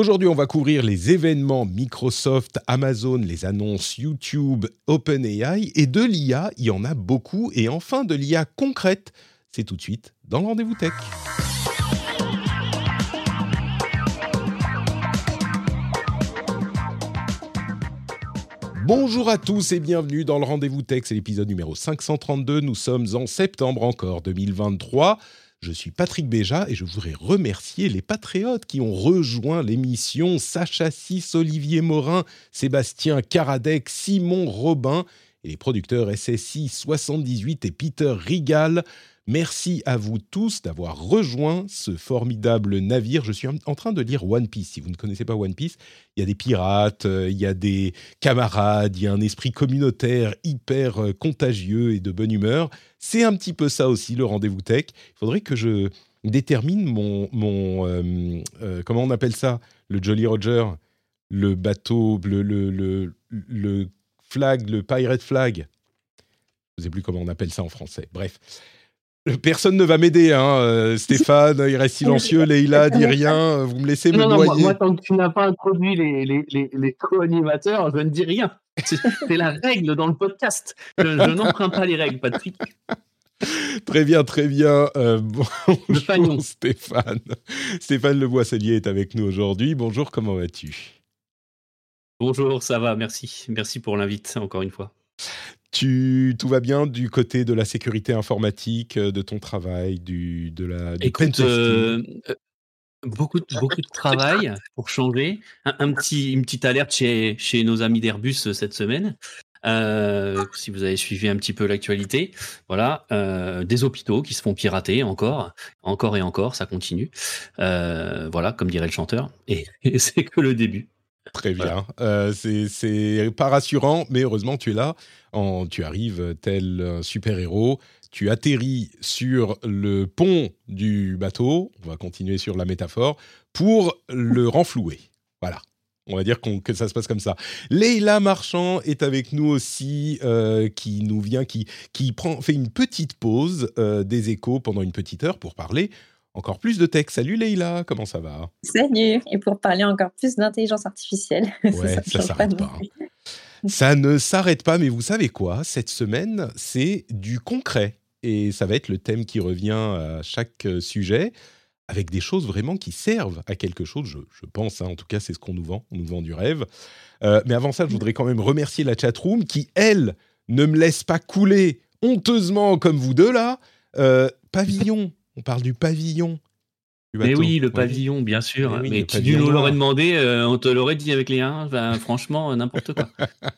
Aujourd'hui, on va couvrir les événements Microsoft, Amazon, les annonces YouTube, OpenAI et de l'IA, il y en a beaucoup et enfin de l'IA concrète. C'est tout de suite dans le rendez-vous tech. Bonjour à tous et bienvenue dans le rendez-vous tech, c'est l'épisode numéro 532. Nous sommes en septembre encore 2023. Je suis Patrick Béja et je voudrais remercier les patriotes qui ont rejoint l'émission Sacha Sis, Olivier Morin, Sébastien Karadec, Simon Robin et les producteurs SSI 78 et Peter Rigal. Merci à vous tous d'avoir rejoint ce formidable navire. Je suis en train de lire One Piece. Si vous ne connaissez pas One Piece, il y a des pirates, euh, il y a des camarades, il y a un esprit communautaire hyper euh, contagieux et de bonne humeur. C'est un petit peu ça aussi le rendez-vous tech. Il faudrait que je détermine mon, mon euh, comment on appelle ça, le Jolly Roger, le bateau, le, le, le, le flag, le pirate flag? Je ne sais plus comment on appelle ça en français. Bref. Personne ne va m'aider, hein. euh, Stéphane, il reste silencieux, Leïla dit rien, euh, vous me laissez me Non, non, moi, noyer. moi, tant que tu n'as pas introduit les, les, les, les co-animateurs, je ne dis rien. C'est la règle dans le podcast. Je, je n'emprunte pas les règles, Patrick. Très bien, très bien. Euh, bonjour. Stéphane. Stéphane Le Boisselier est avec nous aujourd'hui. Bonjour, comment vas-tu? Bonjour, ça va, merci. Merci pour l'invite, encore une fois. Tu, Tout va bien du côté de la sécurité informatique, euh, de ton travail, du, de la, du Écoute, pentesting euh, beaucoup, de, beaucoup de travail pour changer. Un, un petit, une petite alerte chez, chez nos amis d'Airbus euh, cette semaine. Euh, si vous avez suivi un petit peu l'actualité, voilà, euh, des hôpitaux qui se font pirater encore, encore et encore, ça continue. Voilà, comme dirait le chanteur. Et, et c'est que le début. Très bien. Euh, c'est- pas rassurant, mais heureusement, tu es là. En, tu arrives tel un super-héros. Tu atterris sur le pont du bateau. On va continuer sur la métaphore pour le renflouer. Voilà. On va dire que ça se passe comme ça. Leïla Marchand est avec nous aussi, euh, qui nous vient, qui, qui prend, fait une petite pause euh, des échos pendant une petite heure pour parler encore plus de tech. Salut Leïla, comment ça va? Salut Et pour parler encore plus d'intelligence artificielle. Ouais, ça change s'arrête pas, plus. Ça ne s'arrête pas, mais vous savez quoi? Cette semaine, c'est du concret. Et ça va être le thème qui revient à chaque euh, sujet, avec des choses vraiment qui servent à quelque chose, je, je pense. hein. en tout cas, c'est ce qu'on nous vend. On nous vend du rêve. Euh, mais avant ça, je voudrais quand même remercier la chatroom qui, elle, ne me laisse pas couler honteusement comme vous deux là. Euh, pavillon, on parle du pavillon. du Mais oui, le pavillon, bien sûr. Mais oui, Mais pavillon nous noir. l'aurais demandé, euh, on te l'aurait dit avec les 1. Ben, franchement, euh, n'importe quoi.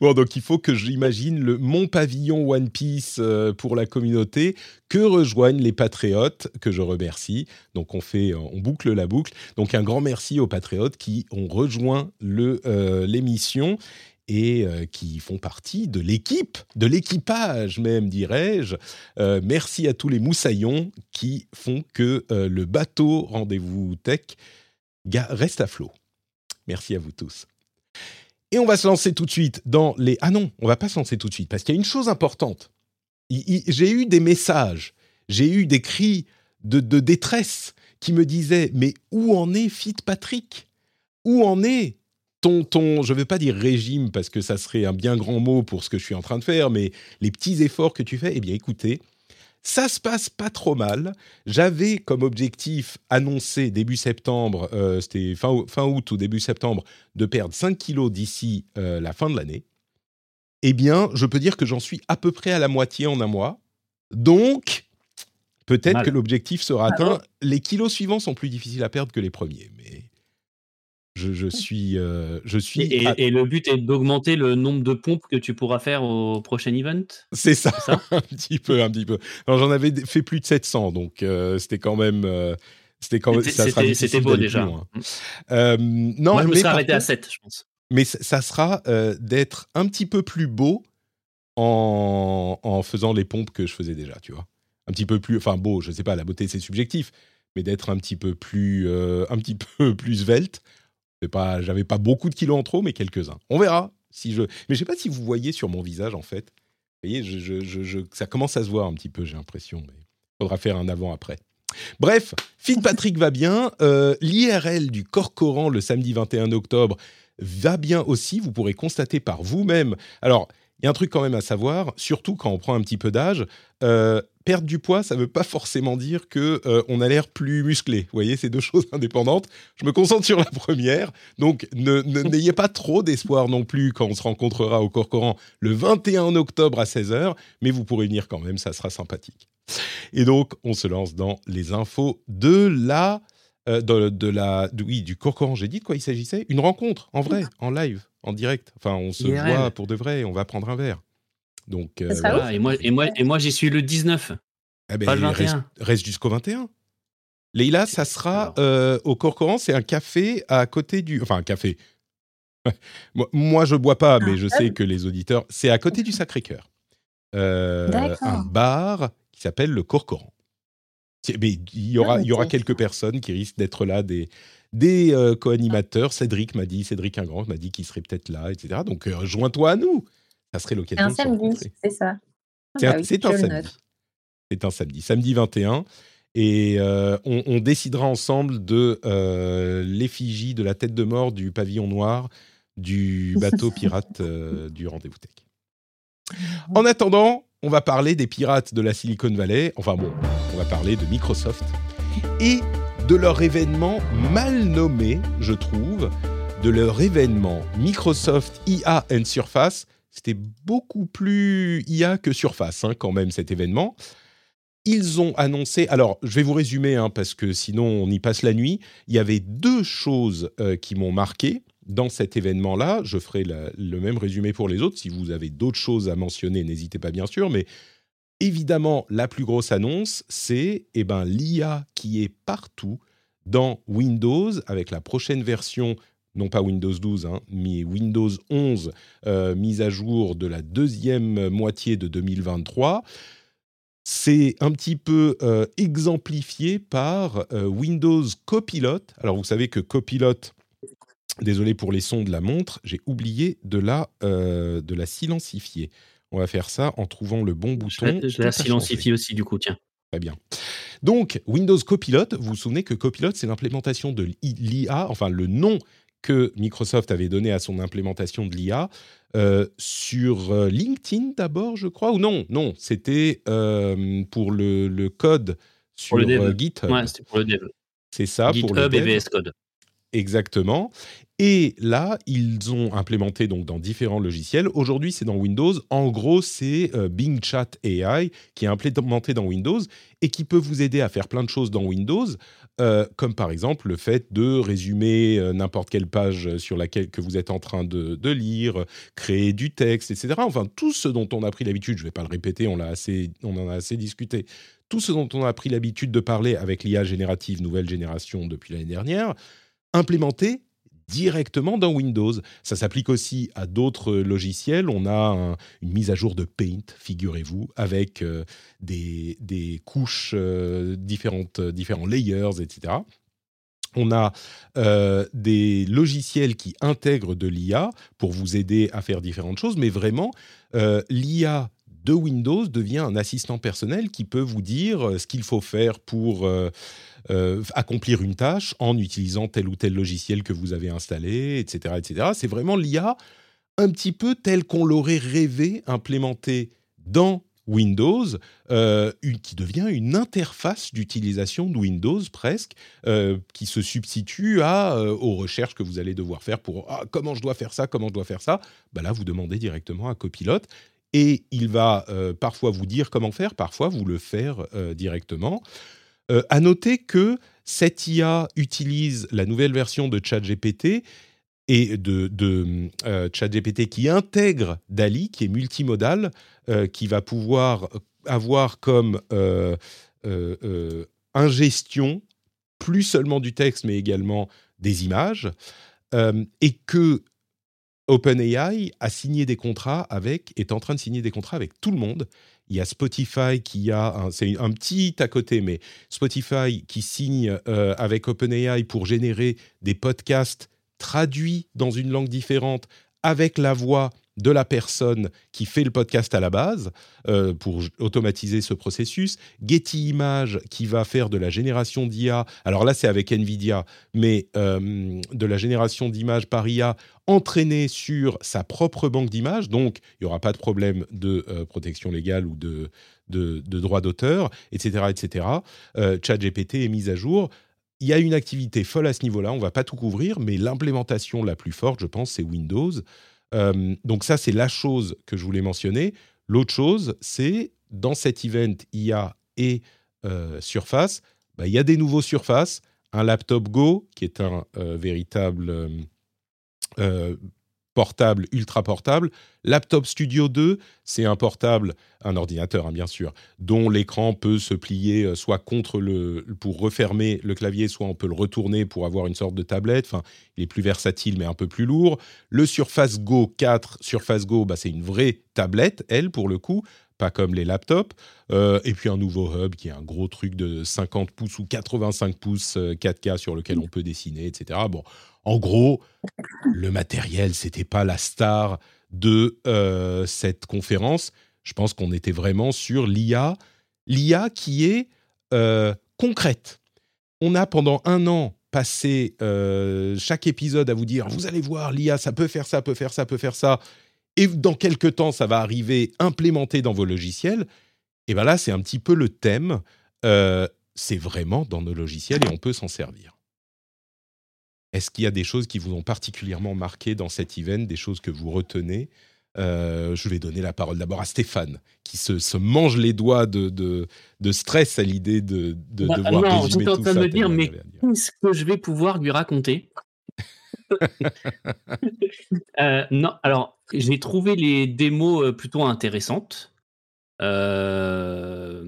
Bon, donc il faut que j'imagine le mon pavillon One Piece euh, pour la communauté que rejoignent les patriotes que je remercie. Donc on fait, on boucle la boucle. Donc un grand merci aux patriotes qui ont rejoint le euh, l'émission et euh, qui font partie de l'équipe, de l'équipage même, dirais-je. Euh, merci à tous les moussaillons qui font que euh, le bateau Rendez-vous Tech reste à flot. Merci à vous tous. Et on va se lancer tout de suite dans les... Ah non, on va pas se lancer tout de suite, parce qu'il y a une chose importante. J'ai eu des messages, j'ai eu des cris de, de détresse qui me disaient, mais où en est Fit Patrick Où en est ton, ton, je ne veux pas dire régime, parce que ça serait un bien grand mot pour ce que je suis en train de faire, mais les petits efforts que tu fais, eh bien écoutez, ça se passe pas trop mal. J'avais comme objectif annoncé début septembre, euh, c'était fin, fin août ou début septembre, de perdre 5 kilos d'ici euh, la fin de l'année. Eh bien, je peux dire que j'en suis à peu près à la moitié en un mois. Donc, peut-être que l'objectif sera atteint. Les kilos suivants sont plus difficiles à perdre que les premiers, mais je, je suis, euh, je suis. Et, à- et le but est d'augmenter le nombre de pompes que tu pourras faire au prochain event? C'est ça, ça? un petit peu, un petit peu. Alors, j'en avais fait plus de 700, donc euh, c'était quand même. euh, C'était quand même, C'était- ça sera c'était- beau déjà. loin. Euh, non, Moi, je me mais serais arrêté à contre- 7, je pense. mais ça sera euh, d'être un petit peu plus beau en, en faisant les pompes que je faisais déjà, tu vois. Un petit peu plus, enfin beau, je sais pas, la beauté c'est subjectif, mais d'être un petit peu plus, euh, un petit peu plus svelte. J'avais pas beaucoup de kilos en trop, mais quelques-uns. On verra si je, mais je sais pas si vous voyez sur mon visage en fait. Vous voyez, je, je- je- ça commence à se voir un petit peu, j'ai l'impression, mais faudra faire un avant-après. Bref, Phil Patrick va bien. Euh, L'IRL du Corcoran le samedi 21 octobre va bien aussi. Vous pourrez constater par vous-même. Alors, il y a un truc quand même à savoir, surtout quand on prend un petit peu d'âge. euh, perdre du poids, ça ne veut pas forcément dire que euh, on a l'air plus musclé. Vous voyez, c'est deux choses indépendantes. Je me concentre sur la première. Donc, n'ayez pas trop d'espoir non plus quand on se rencontrera au Corcoran le 21 octobre à 16h. Mais vous pourrez venir quand même, ça sera sympathique. Et donc, on se lance dans les infos de la, euh, de, de la, de- oui, du Corcoran. J'ai dit de quoi il s'agissait? Une rencontre, en vrai, en live, en direct. Enfin, on se IRL. voit pour de vrai. On va prendre un verre. Donc, euh, voilà. Voilà, et moi, et moi, et moi j'y suis le 19. Eh ben, Pas le reste, 21. reste jusqu'au 21. Leïla, ça sera euh, au Corcoran, c'est un café à côté du. Enfin, un café. moi, je bois pas, mais je sais que les auditeurs. C'est à côté du Sacré-Cœur. Euh, un bar qui s'appelle le Corcoran. C'est- Mais il y aura, Ah, il y aura ok. quelques personnes qui risquent d'être là, des, des euh, co-animateurs. Cédric m'a dit, Cédric Ingrand m'a dit qu'il serait peut-être là, etc. Donc, euh, joins-toi à nous. Ça serait C'est l'occasion un de se samedi, c'est ça. C'est Ah un, oui, c'est un le samedi. C'est un samedi, samedi 21. Et euh, on, on décidera ensemble de euh, l'effigie de la tête de mort du pavillon noir du bateau pirate euh, du rendez-vous tech. En attendant, on va parler des pirates de la Silicon Valley. Enfin bon, on va parler de Microsoft et de leur événement mal nommé, je trouve, de leur événement Microsoft IA and Surface. C'était beaucoup plus IA que Surface, hein, quand même, cet événement. Ils ont annoncé, alors je vais vous résumer, hein, parce que sinon on y passe la nuit. Il y avait deux choses euh, qui m'ont marqué dans cet événement-là. Je ferai le même résumé pour les autres. Si vous avez d'autres choses à mentionner, n'hésitez pas bien sûr. Mais évidemment, la plus grosse annonce, c'est eh ben, l'IA qui est partout dans Windows avec la prochaine version, non pas Windows 12, hein, mais Windows 11, euh, mise à jour de la deuxième moitié de 2023. C'est un petit peu euh, exemplifié par euh, Windows Copilot. Alors vous savez que Copilot, désolé pour les sons de la montre, j'ai oublié de la, euh, de la silencifier. On va faire ça en trouvant le bon bouton. je la silencifie aussi, du coup, tiens. Très bien. Donc, Windows Copilot, vous vous souvenez que Copilot, c'est l'implémentation de l'IA, enfin le nom que Microsoft avait donné à son implémentation de l'IA euh, sur euh, LinkedIn d'abord, je crois, ou non, non, c'était euh, pour le, le code sur le dev. GitHub. Ouais, c'était pour le dev. c'est ça, pour le GitHub et. VS Code. Exactement. Et là, ils ont implémenté donc dans différents logiciels. Aujourd'hui, c'est dans Windows. En gros, c'est euh, Bing Chat AI qui est implémenté dans Windows et qui peut vous aider à faire plein de choses dans Windows, euh, comme par exemple le fait de résumer euh, n'importe quelle page sur laquelle que vous êtes en train de, lire, créer du texte, etc. Enfin, tout ce dont on a pris l'habitude. Je ne vais pas le répéter, on, assez, on en a assez discuté. Tout ce dont on a pris l'habitude de parler avec l'IA générative nouvelle génération depuis l'année dernière, implémenté directement dans Windows. Ça s'applique aussi à d'autres logiciels. On a un- une mise à jour de Paint, figurez-vous, avec euh, des, des couches euh, différentes, différents layers, etc. On a euh, des logiciels qui intègrent de l'IA pour vous aider à faire différentes choses, mais vraiment, l'IA de Windows devient un assistant personnel qui peut vous dire ce qu'il faut faire pour euh, accomplir une tâche en utilisant tel ou tel logiciel que vous avez installé, etc. etc. C'est vraiment l'IA un petit peu tel qu'on l'aurait rêvé implémenté dans Windows, euh, qui devient une interface d'utilisation de Windows presque, euh, qui se substitue à, aux recherches que vous allez devoir faire pour ah, comment je dois faire ça, comment je dois faire ça. Bah là, vous demandez directement à Copilot et il va parfois vous dire comment faire, parfois vous le faire directement. Euh, à noter que cette IA utilise la nouvelle version de ChatGPT et de, euh, ChatGPT qui intègre DALI, qui est multimodal, euh, qui va pouvoir avoir comme euh, ingestion plus seulement du texte, mais également des images, et que OpenAI a signé des contrats avec, est en train de signer des contrats avec tout le monde. Il y a Spotify qui a, c'est un petit à côté, mais Spotify qui signe euh, avec OpenAI pour générer des podcasts traduits dans une langue différente avec la voix de la personne qui fait le podcast à la base euh, pour automatiser ce processus. Getty Images qui va faire de la génération d'IA. Alors là, c'est avec Nvidia, mais euh, de la génération d'images par IA entraînée sur sa propre banque d'images. Donc, il n'y aura pas de problème de euh, protection légale ou de, de, droit d'auteur, etc., etc. ChatGPT est mise à jour. Il y a une activité folle à ce niveau-là. On ne va pas tout couvrir, mais l'implémentation la plus forte, je pense, c'est Windows. Euh, donc ça, c'est la chose que je voulais mentionner. L'autre chose, c'est dans cet event IA et euh, Surface, bah, il y a des nouveaux Surface, un laptop Go qui est un euh, véritable portable, ultra portable. Laptop Studio 2, c'est un portable, un ordinateur hein, bien sûr, dont l'écran peut se plier euh, soit contre le pour refermer le clavier, soit on peut le retourner pour avoir une sorte de tablette. Enfin, il est plus versatile mais un peu plus lourd. Le Surface Go 4, Surface Go, bah, c'est une vraie tablette, elle pour le coup, pas comme les laptops. Euh, et puis un nouveau hub qui est un gros truc de 50 pouces ou 85 pouces 4K euh, sur lequel on peut dessiner, etc. Bon, en gros, le matériel, c'était pas la star de euh, cette conférence. Je pense qu'on était vraiment sur l'IA, l'IA qui est euh, concrète. On a pendant un an passé euh, chaque épisode à vous dire vous allez voir l'IA, ça peut faire ça, peut faire ça, peut faire ça, et dans quelques temps ça va arriver implémenté dans vos logiciels. Et bien là, c'est un petit peu le thème. c'est vraiment dans nos logiciels et on peut s'en servir. Est-ce qu'il y a des choses qui vous ont particulièrement marqué dans cet event, des choses que vous retenez? Euh, je vais donner la parole d'abord à Stéphane, qui se, mange les doigts de, de, stress à l'idée de, de bah, devoir non, résumer tout en train de me dire, mais qu'est-ce que je vais pouvoir lui raconter? Euh, Non, alors, j'ai trouvé les démos euh, plutôt intéressantes. parce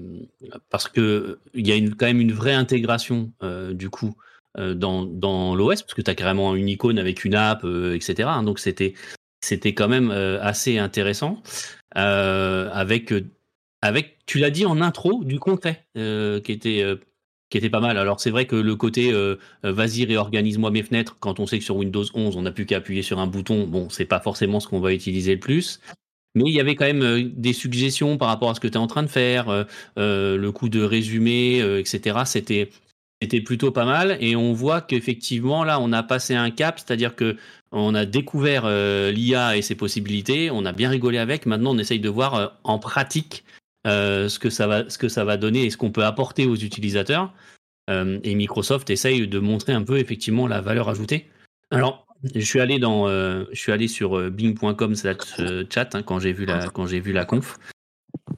qu'il y a une, quand même une vraie intégration, du coup, dans, dans l'OS, parce que tu as carrément une icône avec une app, euh, etc. Hein. donc c'était c'était quand même euh, assez intéressant. avec, avec, tu l'as dit en intro, du concret, qui était qui était pas mal. Alors c'est vrai que le côté vas-y réorganise-moi mes fenêtres quand on sait que sur Windows 11 on n'a plus qu'à appuyer sur un bouton, bon c'est pas forcément ce qu'on va utiliser le plus. Mais il y avait quand même des suggestions par rapport à ce que tu es en train de faire, le coup de résumé, etc. C'était c'était plutôt pas mal et on voit qu'effectivement là on a passé un cap, c'est-à-dire que on a découvert euh, l'IA et ses possibilités, on a bien rigolé avec. Maintenant on essaye de voir euh, en pratique euh, ce que ça va ce que ça va donner et ce qu'on peut apporter aux utilisateurs. et Microsoft essaye de montrer un peu effectivement la valeur ajoutée. Alors je suis allé dans je suis allé sur bing.com/chat hein, quand j'ai vu la quand j'ai vu la conf.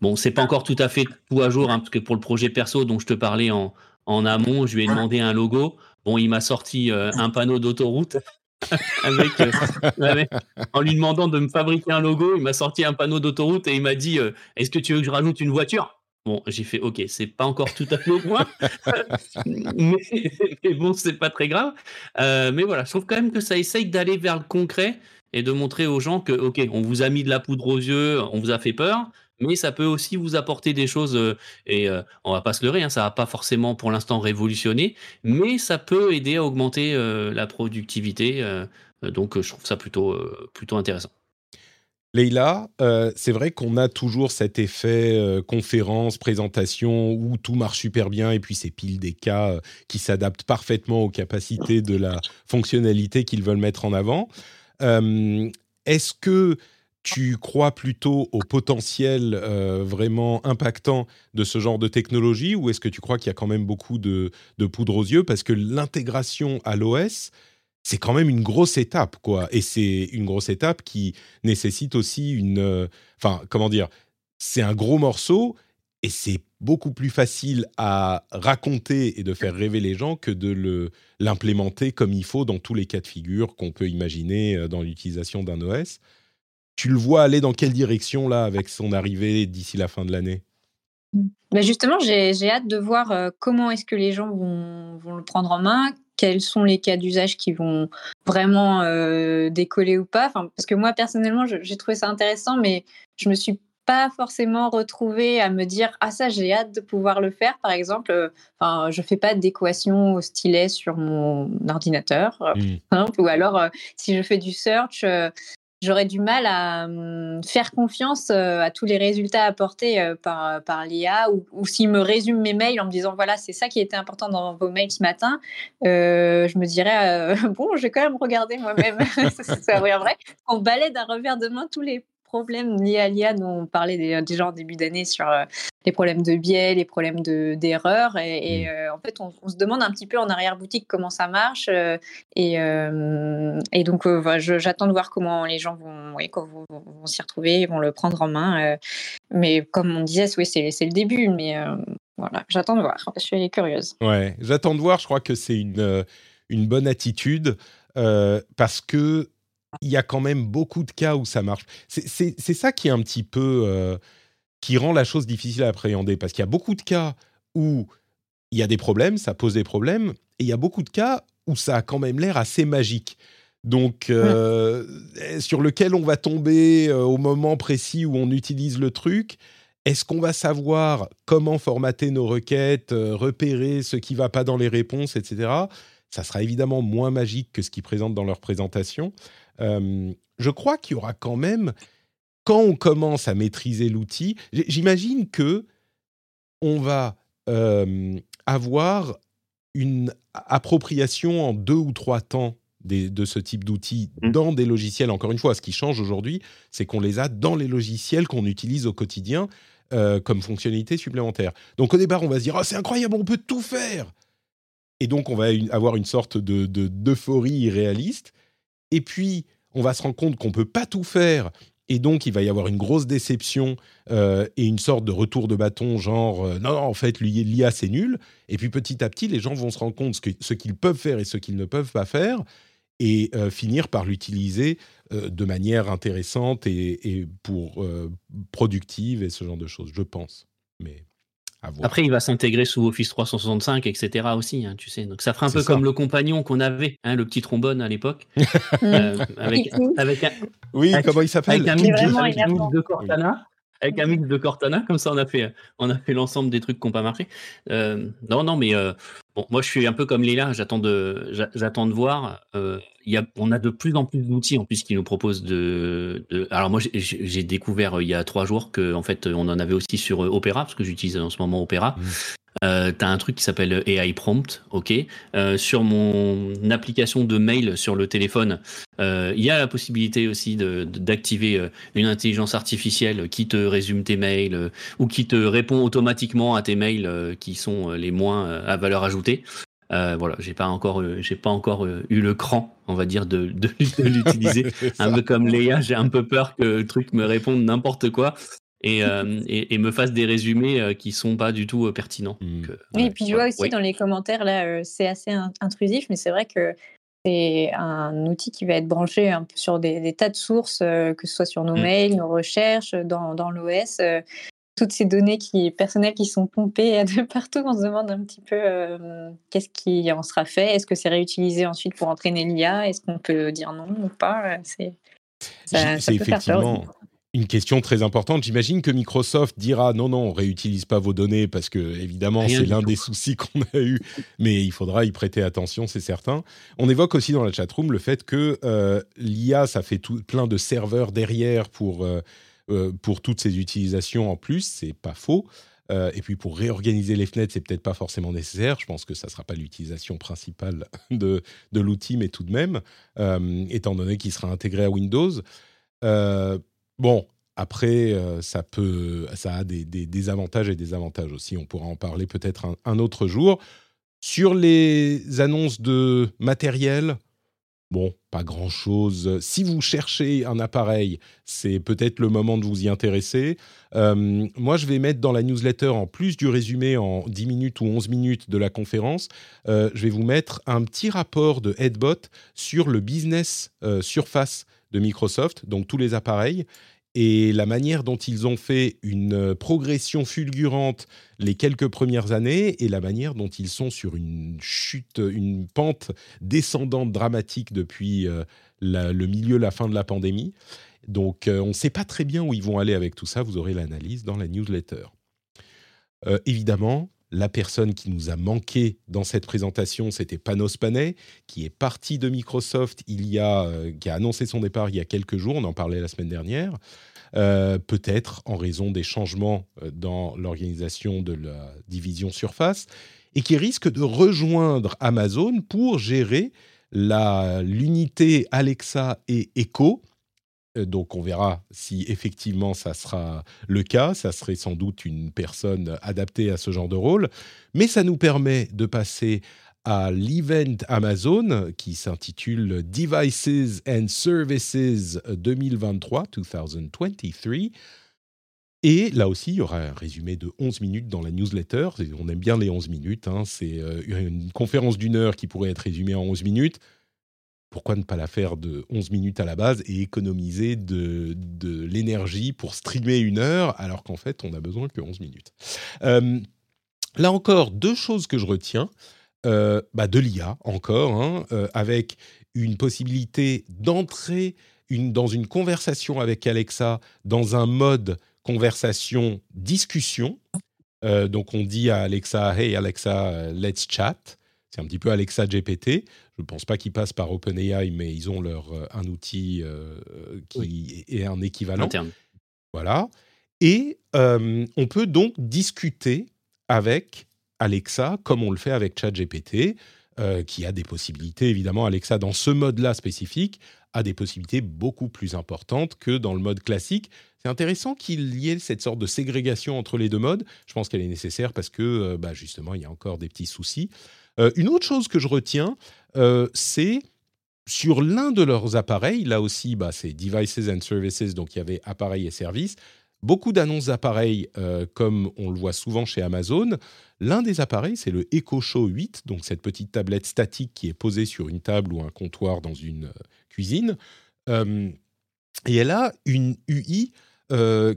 Bon, c'est pas encore tout à fait tout à jour, hein, parce que pour le projet perso dont je te parlais en, en amont, je lui ai demandé un logo. Bon, il m'a sorti euh, un panneau d'autoroute euh, en lui demandant de me fabriquer un logo. Il m'a sorti un panneau d'autoroute et il m'a dit euh, Est-ce que tu veux que je rajoute une voiture? Bon, j'ai fait OK, c'est pas encore tout à fait au point, mais, bon, c'est pas très grave. mais voilà, je trouve quand même que ça essaye d'aller vers le concret et de montrer aux gens que OK, on vous a mis de la poudre aux yeux, on vous a fait peur, mais ça peut aussi vous apporter des choses, euh, et euh, on va pas se leurrer, hein, ça va pas forcément pour l'instant révolutionner, mais ça peut aider à augmenter euh, la productivité. donc je trouve ça plutôt, plutôt intéressant. Leïla, c'est vrai qu'on a toujours cet effet conférence, présentation où tout marche super bien et puis c'est pile des cas qui s'adaptent parfaitement aux capacités de la fonctionnalité qu'ils veulent mettre en avant. Est-ce que tu crois plutôt au potentiel euh, vraiment impactant de ce genre de technologie ou est-ce que tu crois qu'il y a quand même beaucoup de, poudre aux yeux? Parce que l'intégration à l'OS, c'est quand même une grosse étape, quoi. Et c'est une grosse étape qui nécessite aussi une... Euh, enfin, comment dire C'est un gros morceau et c'est beaucoup plus facile à raconter et de faire rêver les gens que de l'implémenter comme il faut dans tous les cas de figure qu'on peut imaginer euh, dans l'utilisation d'un OS. Tu le vois aller dans quelle direction là avec son arrivée d'ici la fin de l'année? Bah, justement, j'ai hâte de voir euh, comment est-ce que les gens vont, vont le prendre en main, quels sont les cas d'usage qui vont vraiment euh, décoller ou pas? Enfin, parce que moi, personnellement, j'ai trouvé ça intéressant, mais je me suis pas forcément retrouvée à me dire ah ça j'ai hâte de pouvoir le faire par exemple enfin je fais pas d'équation au stylet sur mon ordinateur euh, Mm. par exemple, ou alors euh, si je fais du search euh, j'aurais du mal à hum, faire confiance euh, à tous les résultats apportés euh, par, par l'IA ou, ou s'il me résume mes mails en me disant voilà, c'est ça qui était important dans vos mails ce matin, euh, je me dirais euh, bon, je vais quand même regarder moi-même si ça reviendrait. On balaie d'un revers de main tous les problèmes liés à l'IA dont on parlait des- déjà en début d'année sur euh, les problèmes de biais, les problèmes de- d'erreur. Et, et, euh, en fait, on, on se demande un petit peu en arrière-boutique comment ça marche. euh, et, euh, et donc, voilà, j'attends de voir comment les gens vont, oui, quand vont, s'y retrouver, vont le prendre en main. mais comme on disait, oui, c'est le début. Mais voilà, j'attends de voir. Je suis curieuse. Ouais, j'attends de voir. Je crois que c'est une, une bonne attitude parce que il y a quand même beaucoup de cas où ça marche. C'est- ça qui est un petit peu euh, qui rend la chose difficile à appréhender parce qu'il y a beaucoup de cas où il y a des problèmes, ça pose des problèmes, et il y a beaucoup de cas où ça a quand même l'air assez magique. Donc, euh, sur lequel on va tomber euh, au moment précis où on utilise le truc. Est-ce qu'on va savoir comment formater nos requêtes, euh, repérer ce qui va pas dans les réponses, etc. Ça sera évidemment moins magique que ce qu'ils présentent dans leur présentation. Euh, je crois qu'il y aura quand même, quand on commence à maîtriser l'outil, j'imagine que on va euh, avoir une appropriation en deux ou trois temps des- de ce type d'outils Mm. dans des logiciels. Encore une fois, ce qui change aujourd'hui, c'est qu'on les a dans les logiciels qu'on utilise au quotidien euh, comme fonctionnalité supplémentaire. Donc au départ, on va se dire, oh, c'est incroyable, on peut tout faire. Et donc, on va une- avoir une sorte de de- d'euphorie irréaliste. Et puis, on va se rendre compte qu'on peut pas tout faire. Et donc, il va y avoir une grosse déception euh, et une sorte de retour de bâton, genre euh, non, non, en fait, l'I- l'IA, c'est nul. Et puis, petit à petit, les gens vont se rendre compte ce qu'ils peuvent faire et ce qu'ils ne peuvent pas faire et euh, finir par l'utiliser de manière intéressante et, et pour productive et ce genre de choses, je pense. Mais. Après, il va s'intégrer sous Office 365, etc. aussi, hein, tu sais. Donc, ça fera un peu ça. comme le compagnon qu'on avait, hein, le petit trombone à l'époque, euh, avec, avec, un, oui, avec- comment il s'appelle? avec un mix, de- Cortana. Avec un mix de Cortana, comme ça on a fait, on a fait l'ensemble des trucs qui n'ont pas marché. Euh, non, non, mais euh, bon, moi je suis un peu comme Léla, j'attends de, j'a- j'attends de voir. Il y a, on a de plus en plus d'outils en plus qui nous proposent de. de- alors moi j'ai- découvert euh, il y a trois jours que en fait on en avait aussi sur euh, Opera parce que j'utilise en ce moment Opera. Mm. Euh, T'as un truc qui s'appelle AI Prompt, ok. Euh, sur mon application de mail sur le téléphone, euh, il y a la possibilité aussi d'activer une intelligence artificielle qui te résume tes mails ou qui te répond automatiquement à tes mails qui sont les moins à valeur ajoutée. Euh, voilà, j'ai pas encore, euh, j'ai pas encore euh, eu le cran, on va dire, de, de, de l'utiliser. Un peu comme Léa, j'ai un peu peur que le truc me réponde n'importe quoi et, euh, et, et me fasse des résumés euh, qui sont pas du tout euh, pertinents. Mm. Donc, euh, Oui, et puis je voilà. vois aussi Oui. dans les commentaires, là, euh, c'est assez in- intrusif, mais c'est vrai que c'est un outil qui va être branché un peu sur des, des tas de sources, euh, que ce soit sur nos Mm. mails, nos recherches, dans, dans l'OS. Toutes ces données qui, personnelles qui sont pompées de partout, on se demande un petit peu euh, qu'est-ce qui en sera fait? Est-ce que c'est réutilisé ensuite pour entraîner l'IA Est-ce qu'on peut dire non ou pas? C'est effectivement une question très importante. J'imagine que Microsoft dira non, non, on réutilise pas vos données parce que évidemment c'est l'un des soucis qu'on a eu, mais il faudra y prêter attention, c'est certain. On évoque aussi dans la chatroom le fait que euh, l'IA, ça fait tout, plein de serveurs derrière pour euh, pour toutes ces utilisations en plus, c'est pas faux. Euh, et puis pour réorganiser les fenêtres, c'est peut-être pas forcément nécessaire. Je pense que ça sera pas l'utilisation principale de, l'outil, mais tout de même, euh, étant donné qu'il sera intégré à Windows. Euh, bon, après, euh, ça a des, avantages et des avantages aussi. On pourra en parler peut-être un autre jour. Sur les annonces de matériel, bon, pas grand-chose. Si vous cherchez un appareil, c'est peut-être le moment de vous y intéresser. Euh, moi, je vais mettre dans la newsletter, en plus du résumé en 10 minutes ou 11 minutes de la conférence, euh, je vais vous mettre un petit rapport de Headbot sur le business euh, surface de Microsoft, donc tous les appareils. Et la manière dont ils ont fait une progression fulgurante les quelques premières années et la manière dont ils sont sur une chute, une pente descendante dramatique depuis euh, le milieu, la fin de la pandémie. Donc euh, on ne sait pas très bien où ils vont aller avec tout ça, vous aurez l'analyse dans la newsletter. Euh, évidemment, la personne qui nous a manqué dans cette présentation, c'était Panos Panay, qui est parti de Microsoft il y a, euh, qui a annoncé son départ il y a quelques jours. On en parlait la semaine dernière. Euh, peut-être en raison des changements euh, dans l'organisation de la division Surface, et qui risque de rejoindre Amazon pour gérer l'unité Alexa et Echo, donc on verra si effectivement ça sera le cas. Ça serait sans doute une personne adaptée à ce genre de rôle. Mais ça nous permet de passer à l'event Amazon qui s'intitule Devices and Services 2023, 2023. Et là aussi, il y aura un résumé de 11 minutes dans la newsletter. On aime bien les 11 minutes. Hein. C'est euh, une conférence d'une heure qui pourrait être résumée en 11 minutes pourquoi ne pas la faire de 11 minutes à la base et économiser de, l'énergie pour streamer une heure alors qu'en fait on n'a besoin que 11 minutes. Euh, là encore, deux choses que je retiens. Euh, bah de l'IA encore, hein, euh, avec une possibilité d'entrer dans une conversation avec Alexa dans un mode conversation discussion. donc on dit à Alexa, hey Alexa, let's chat. C'est un petit peu Alexa GPT. Je ne pense pas qu'ils passent par OpenAI, mais ils ont leur, euh, un outil euh, qui est un équivalent. Interne. Voilà. Et euh, on peut donc discuter avec Alexa comme on le fait avec ChatGPT, qui a des possibilités, évidemment, Alexa, dans ce mode-là spécifique, a des possibilités beaucoup plus importantes que dans le mode classique. C'est intéressant qu'il y ait cette sorte de ségrégation entre les deux modes. Je pense qu'elle est nécessaire parce que, bah, justement, il y a encore des petits soucis. Euh, une autre chose que je retiens, euh, c'est sur l'un de leurs appareils, là aussi, bah, c'est Devices and Services, donc il y avait appareils et services, beaucoup d'annonces d'appareils, euh, comme on le voit souvent chez Amazon. L'un des appareils, c'est le Echo Show 8, donc cette petite tablette statique qui est posée sur une table ou un comptoir dans une cuisine. et elle a une UI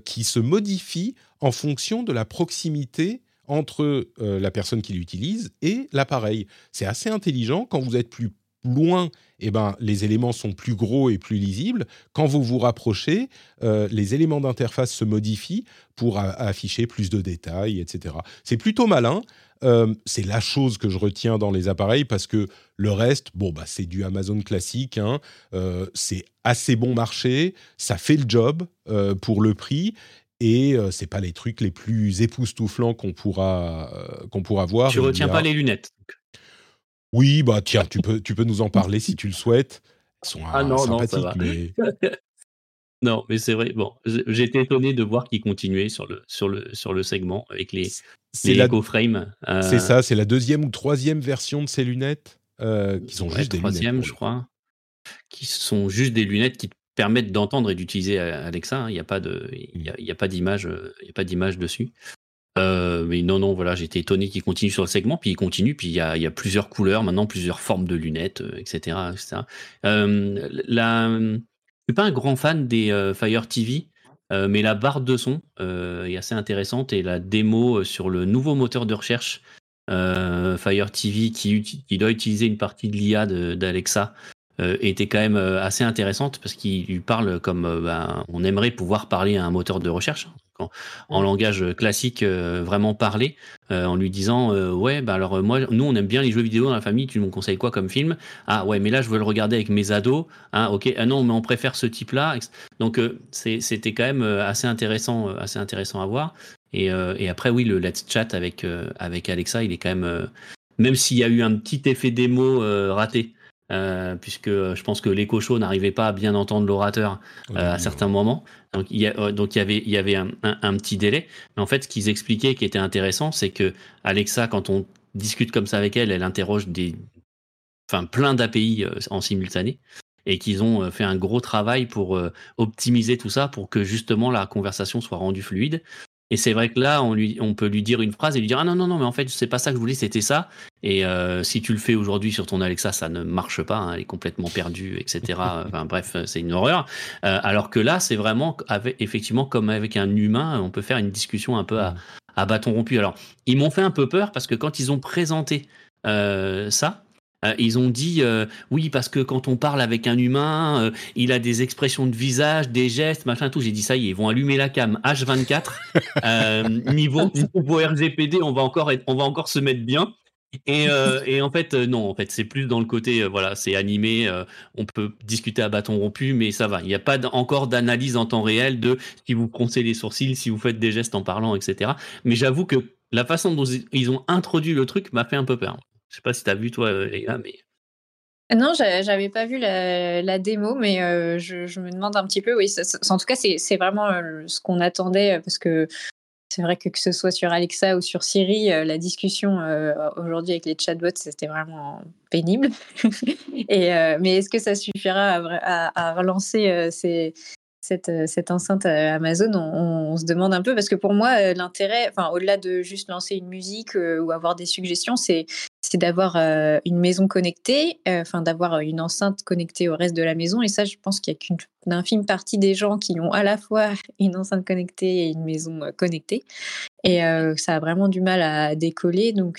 qui se modifie en fonction de la proximité entre euh, la personne qui l'utilise et l'appareil. C'est assez intelligent. Quand vous êtes plus loin, eh ben, les éléments sont plus gros et plus lisibles. Quand vous vous rapprochez, euh, les éléments d'interface se modifient pour afficher plus de détails, etc. C'est plutôt malin. Euh, c'est la chose que je retiens dans les appareils parce que le reste, bon, bah, c'est du Amazon classique. Hein. c'est assez bon marché, ça fait le job pour le prix et euh, c'est pas les trucs les plus époustouflants qu'on pourra euh, qu'on pourra voir. Tu retiens pas les lunettes. Oui, bah tiens, tu peux tu peux nous en parler si tu le souhaites. Elles sont ah non, sympathiques, non, mais non, mais c'est vrai. Bon, j'étais étonné de voir qu'ils continuaient sur le sur le sur le segment avec les les la... frame. Euh... C'est ça, c'est la deuxième ou troisième version de ces lunettes euh, qui sont juste des troisième, je crois, qui sont juste des lunettes qui te permettent d'entendre et d'utiliser Alexa. Hein. Il n'y a pas de, il y a, pas d'image, euh, il y a pas d'image dessus. Euh, mais non, non, voilà, j'étais étonné qu'il continue sur le segment, puis il continue, puis il y a, il y a plusieurs couleurs maintenant, plusieurs formes de lunettes, etc., euh, etc. Euh, la, je suis pas un grand fan des Fire TV, mais la barre de son est assez intéressante et la démo sur le nouveau moteur de recherche Fire TV qui, qui, doit utiliser une partie de l'IA d'Alexa euh, était quand même euh, assez intéressante parce qu'il lui parle comme euh, ben, on aimerait pouvoir parler à un moteur de recherche en, en langage classique vraiment parler en lui disant ouais bah alors moi nous on aime bien les jeux vidéo dans la famille tu nous conseilles quoi comme film? Ah ouais mais là je veux le regarder avec mes ados ah ok ah non mais on préfère ce type là donc c'était quand même assez intéressant assez intéressant à voir. Et, et après oui le let's chat avec avec Alexa il est quand même même s'il y a eu un petit effet démo raté euh, puisque je pense que l'écho show n'arrivait pas à bien entendre l'orateur euh, à certains moments. Donc il y, a, euh, donc, il y avait, il y avait un, un, petit délai. Mais en fait, ce qu'ils expliquaient qui était intéressant, c'est que Alexa, quand on discute comme ça avec elle, elle interroge des, enfin, plein d'API en simultané et qu'ils ont fait un gros travail pour optimiser tout ça pour que justement la conversation soit rendue fluide. Et c'est vrai que là, on, lui, on peut lui dire une phrase et lui dire Ah non, non, non, mais en fait, c'est pas ça que je voulais, c'était ça. Et euh, si tu le fais aujourd'hui sur ton Alexa, ça ne marche pas, hein, elle est complètement perdue, etc. enfin, bref, c'est une horreur. Euh, alors que là, c'est vraiment, avec, effectivement, comme avec un humain, on peut faire une discussion un peu à, à bâton rompu. Alors, ils m'ont fait un peu peur parce que quand ils ont présenté euh, ça, euh, ils ont dit euh, oui parce que quand on parle avec un humain, euh, il a des expressions de visage, des gestes, machin tout. J'ai dit ça y est, ils vont allumer la cam H24 niveau, niveau RGPD, on va encore être, on va encore se mettre bien. Et, et en fait non, en fait c'est plus dans le côté voilà c'est animé, on peut discuter à bâton rompu, mais ça va. Il n'y a pas encore d'analyse en temps réel de si vous froncez les sourcils, si vous faites des gestes en parlant, etc. Mais j'avoue que la façon dont ils ont introduit le truc m'a fait un peu peur. Je sais pas si tu as vu toi, Léa, mais. Non, j'avais pas vu la, démo, mais euh, je, me demande un petit peu. Oui, en tout cas, c'est vraiment euh, ce qu'on attendait parce que c'est vrai que que ce soit sur Alexa ou sur Siri, euh, la discussion euh, aujourd'hui avec les chatbots, c'était vraiment pénible. Et, euh, mais est-ce que ça suffira à relancer ces, cette, cette, enceinte Amazon, on, se demande un peu parce que pour moi, l'intérêt, enfin, au-delà de juste lancer une musique euh, ou avoir des suggestions, c'est c'est d'avoir euh, une maison connectée, euh, enfin d'avoir une enceinte connectée au reste de la maison. Et ça, je pense qu'il n'y a qu'une infime partie des gens qui ont à la fois une enceinte connectée et une maison connectée. Et ça a vraiment du mal à décoller. Donc,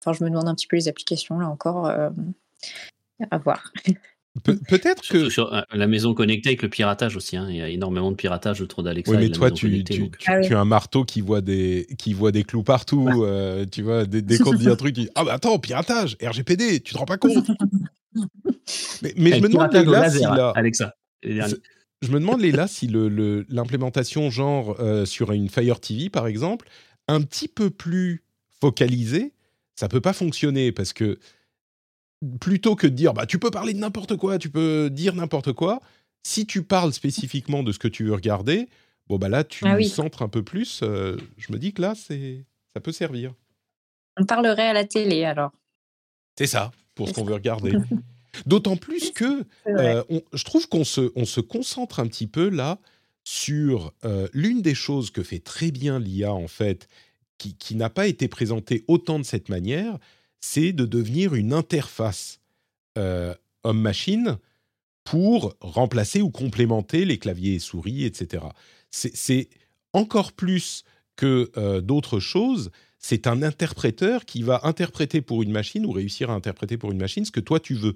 enfin, je me demande un petit peu les applications là encore à voir. Pe peut-être que sur, euh, la maison connectée avec le piratage aussi. Hein. Il y a énormément de piratage autour d'Alexa. Oui, mais toi, tu, tu, tu, ah oui. tu, as un marteau qui voit des qui voit des clous partout. Ouais. Euh, tu vois, dès, dès qu'on te dit un truc, tu dis ah bah attends, piratage, RGPD, tu te rends pas compte. mais, mais je me demande là si là, Alexa. Je me demande là si le l'implémentation genre euh, sur une Fire TV par exemple, un petit peu plus focalisée, ça peut pas fonctionner parce que plutôt que de dire bah tu peux parler de n'importe quoi, tu peux dire n'importe quoi, si tu parles spécifiquement de ce que tu veux regarder, bon bah là tu ah oui. centres un peu plus. Euh, je me dis que là c'est ça peut servir. On parlerait à la télé alors. C'est ça pour ce qu'on veut regarder. D'autant plus que euh, on, je trouve qu'on se on se concentre un petit peu là sur euh, l'une des choses que fait très bien l'IA en fait, qui, qui n'a pas été présentée autant de cette manière, c'est de devenir une interface euh, homme-machine pour remplacer ou complémenter les claviers et souris, etc. C'est encore plus que euh, d'autres choses, c'est un interpréteur qui va interpréter pour une machine ou réussir à interpréter pour une machine ce que toi tu veux.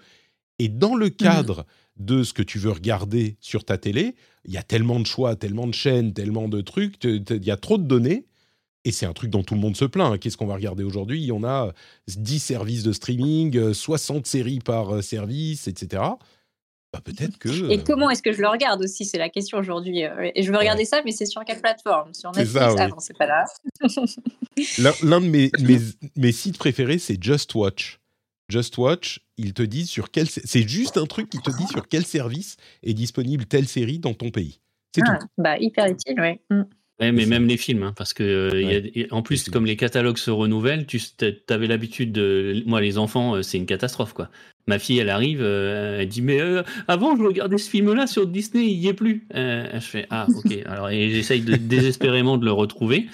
Et dans le mmh. cadre mmh. de ce que tu veux regarder sur ta télé, il y a tellement de choix, tellement de chaînes, tellement de trucs, il y a trop de données et c'est un truc dont tout le monde se plaint. Hein. Qu'est-ce qu'on va regarder aujourd'hui? On a 10 services de streaming, 60 séries par euh, service, etc. Bah, peut-être que. Et comment est-ce que je le regarde aussi? C'est la question aujourd'hui. Euh, et je veux regarder ouais. ça, mais c'est sur quelle plateforme? Sur Netflix? ça, oui. Ah non, c'est pas là. L'un de mes, mes, mes, sites préférés, c'est Just Watch. Just Watch, ils te disent sur quel. C'est juste un truc qui te dit sur quel service est disponible telle série dans ton pays. C'est ah, tout. Bah, hyper utile, oui. Mm. Ouais, mais même les films, hein, parce que euh, ouais. y a, en plus, comme les catalogues se renouvellent, tu avais l'habitude de. Moi, les enfants, euh, c'est une catastrophe, quoi. Ma fille, elle arrive, euh, elle dit Mais euh, avant, je regardais ce film-là sur Disney, il y est plus. Euh, je fais Ah, ok. Alors, et j'essaye de, désespérément de le retrouver.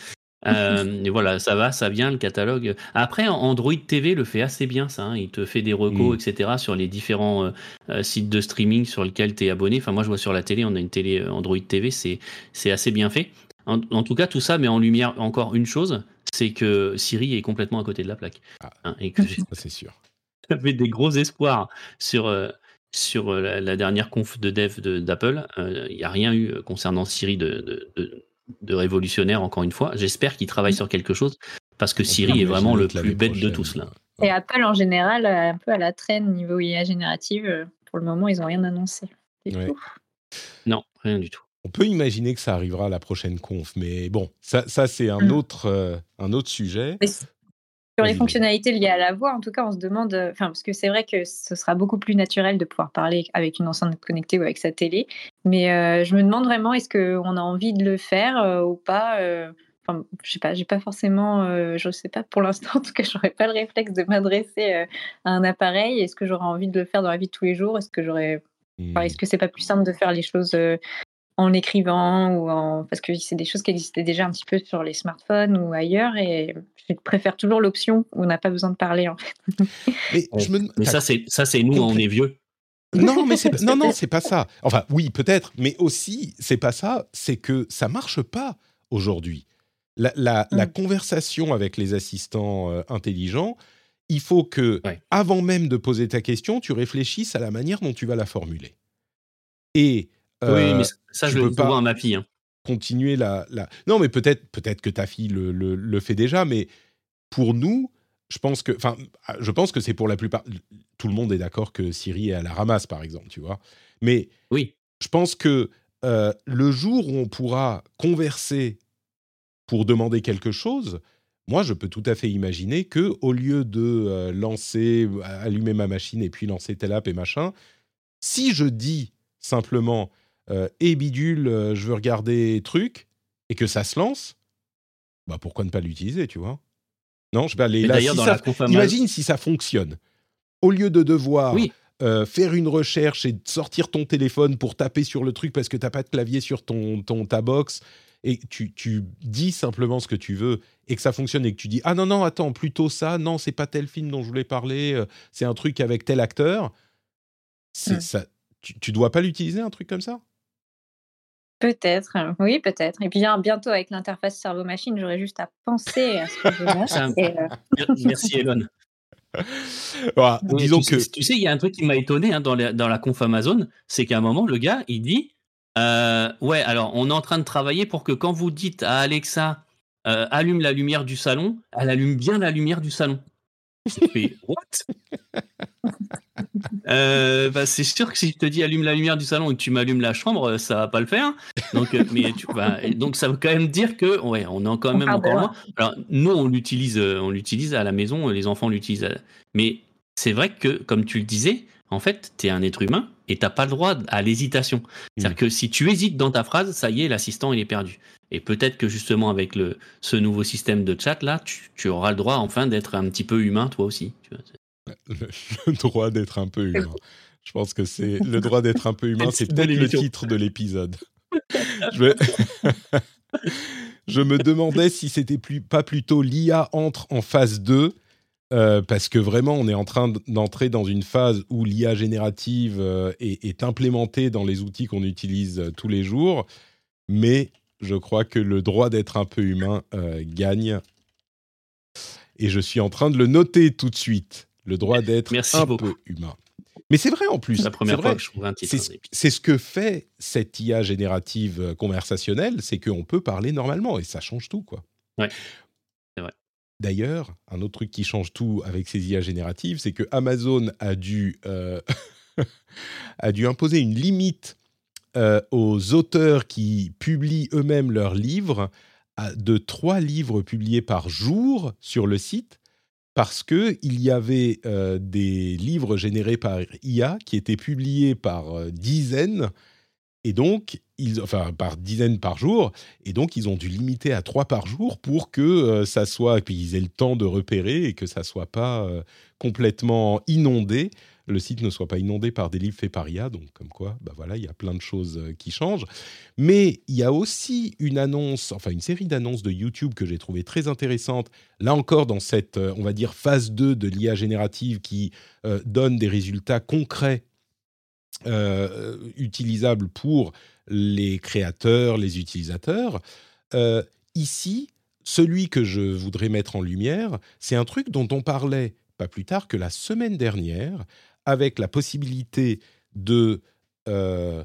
Euh, et voilà, ça va, ça vient, le catalogue. Après, Android TV le fait assez bien, ça. Hein. Il te fait des recos, mmh. etc. sur les différents euh, sites de streaming sur lesquels tu es abonné. Enfin, moi, je vois sur la télé, on a une télé Android TV, c'est assez bien fait. En, en, tout cas, tout ça met en lumière encore une chose, c'est que Siri est complètement à côté de la plaque. Ah, hein, et que c'est sûr. J'avais des gros espoirs sur, euh, sur euh, la, la, dernière conf de dev d'Apple. Il euh, n'y a rien eu concernant Siri de, de, de, de révolutionnaire, encore une fois. J'espère qu'ils travaillent sur quelque chose, parce que Siri est vraiment le plus bête de tous là. Et Apple en général, un peu à la traîne niveau IA générative. Pour le moment, ils n'ont rien annoncé. Ouais. Non, rien du tout. On peut imaginer que ça arrivera à la prochaine conf, mais bon, ça, ça c'est un, mmh. autre, euh, un autre sujet. Mais sur les fonctionnalités liées à la voix, en tout cas, on se demande, enfin, parce que c'est vrai que ce sera beaucoup plus naturel de pouvoir parler avec une enceinte connectée ou avec sa télé, mais euh, je me demande vraiment, est-ce qu'on a envie de le faire euh, ou pas Enfin, je sais pas, j'ai pas forcément, euh, je sais pas pour l'instant, en tout cas, j'aurais pas le réflexe de m'adresser euh, à un appareil. Est-ce que j'aurais envie de le faire dans la vie de tous les jours? Est-ce que j'aurais, mmh. enfin, est-ce que c'est pas plus simple de faire les choses euh, en écrivant ou en parce que c'est des choses qui existaient déjà un petit peu sur les smartphones ou ailleurs et je préfère toujours l'option où on n'a pas besoin de parler en fait. Mais, je me... Mais ça, c'est ça, c'est nous, on est vieux. Non, mais c'est non, non, c'est pas ça. Enfin, oui, peut-être, mais aussi, c'est pas ça. C'est que ça marche pas aujourd'hui. La, la, la Mm. conversation avec les assistants euh, intelligents, il faut que, Ouais. avant même de poser ta question, tu réfléchisses à la manière dont tu vas la formuler. Et oui, euh, mais ça, je le peux pas- ma fille. hein. continuer la, la... Non, mais peut-être peut-être que ta fille le, le- le fait déjà, mais pour nous, je pense que, enfin, je pense que c'est pour la plupart. Tout le monde est d'accord que Siri est à la ramasse, par exemple, tu vois. Mais Oui. je pense que euh, le jour où on pourra converser pour demander quelque chose, moi, je peux tout à fait imaginer que au lieu de euh, lancer, allumer ma machine et puis lancer telle app et machin, si je dis simplement euh, et bidule, euh, je veux regarder truc et que ça se lance, bah pourquoi ne pas l'utiliser, tu vois? Non, je. Les, Et là, si dans ça- la imagine si ça fonctionne. Au lieu de devoir Oui. euh, faire une recherche et de sortir ton téléphone pour taper sur le truc parce que t'as pas de clavier sur ton, ton ta box et tu, tu dis simplement ce que tu veux et que ça fonctionne et que tu dis ah non non attends plutôt ça non c'est pas tel film dont je voulais parler euh, c'est un truc avec tel acteur c'est Mm. ça tu, tu dois pas l'utiliser un truc comme ça? Peut-être, euh, oui, peut-être. Et puis bien, bientôt avec l'interface cerveau-machine, j'aurais juste à penser à ce que je veux. Euh, Merci, Elon. Voilà, Oui, disons tu, que sais, tu sais, il y a un truc qui m'a étonné hein, dans, la, dans la conf Amazon, c'est qu'à un moment, le gars, il dit euh, Ouais, alors, on est en train de travailler pour que quand vous dites à Alexa euh, allume la lumière du salon, elle allume bien la lumière du salon. Je fais, What? Euh, bah, C'est sûr que si je te dis allume la lumière du salon et que tu m'allumes la chambre, ça va pas le faire. Donc, euh, mais tu, bah, et donc ça veut quand même dire que ouais, on est quand même encore loin. Alors nous, on l'utilise, euh, on l'utilise à la maison, les enfants l'utilisent. à- Mais c'est vrai que, comme tu le disais, en fait, tu es un être humain et t'as pas le droit à l'hésitation. C'est-à-dire que si tu hésites dans ta phrase, ça y est, l'assistant il est perdu. Et peut-être que justement avec le ce nouveau système de chat là, tu, tu auras le droit enfin d'être un petit peu humain toi aussi. Tu vois. Le, le droit d'être un peu humain. Je pense que c'est le droit d'être un peu humain, c'est peut-être le titre de l'épisode. Je, me demandais si c'était plus, pas plutôt l'IA entre en phase 2, euh, parce que vraiment, on est en train d'entrer dans une phase où l'IA générative euh, est, est implémentée dans les outils qu'on utilise euh, tous les jours, mais je crois que le droit d'être un peu humain euh, gagne. Et je suis en train de le noter tout de suite. Le droit d'être un beaucoup. peu humain. Mais c'est vrai en plus. C'est la première fois vrai. que je trouve un titre. C'est ce, que fait cette IA générative euh, conversationnelle, c'est qu'on peut parler normalement et ça change tout, quoi. Ouais, c'est vrai. D'ailleurs, un autre truc qui change tout avec ces IA génératives, c'est que Amazon a dû, euh, a dû imposer une limite euh, aux auteurs qui publient eux-mêmes leurs livres à- de trois livres publiés par jour sur le site parce que il y avait euh, des livres générés par IA qui étaient publiés par euh, dizaines et donc ils, enfin par dizaines par jour et donc ils ont dû limiter à trois par jour pour que euh, ça soit qu'ils aient le temps de repérer et que ça soit pas complètement inondé le site ne soit pas inondé par des livres faits par IA donc comme quoi bah voilà il y a plein de choses euh, qui changent mais il y a aussi une annonce enfin une série d'annonces de YouTube que j'ai trouvé très intéressante là encore dans cette, euh, on va dire, phase 2 de l'IA générative qui euh, donne des résultats concrets utilisables pour les créateurs, les utilisateurs. Ici, celui que je voudrais mettre en lumière, c'est un truc dont on parlait pas plus tard que la semaine dernière, avec la possibilité de euh,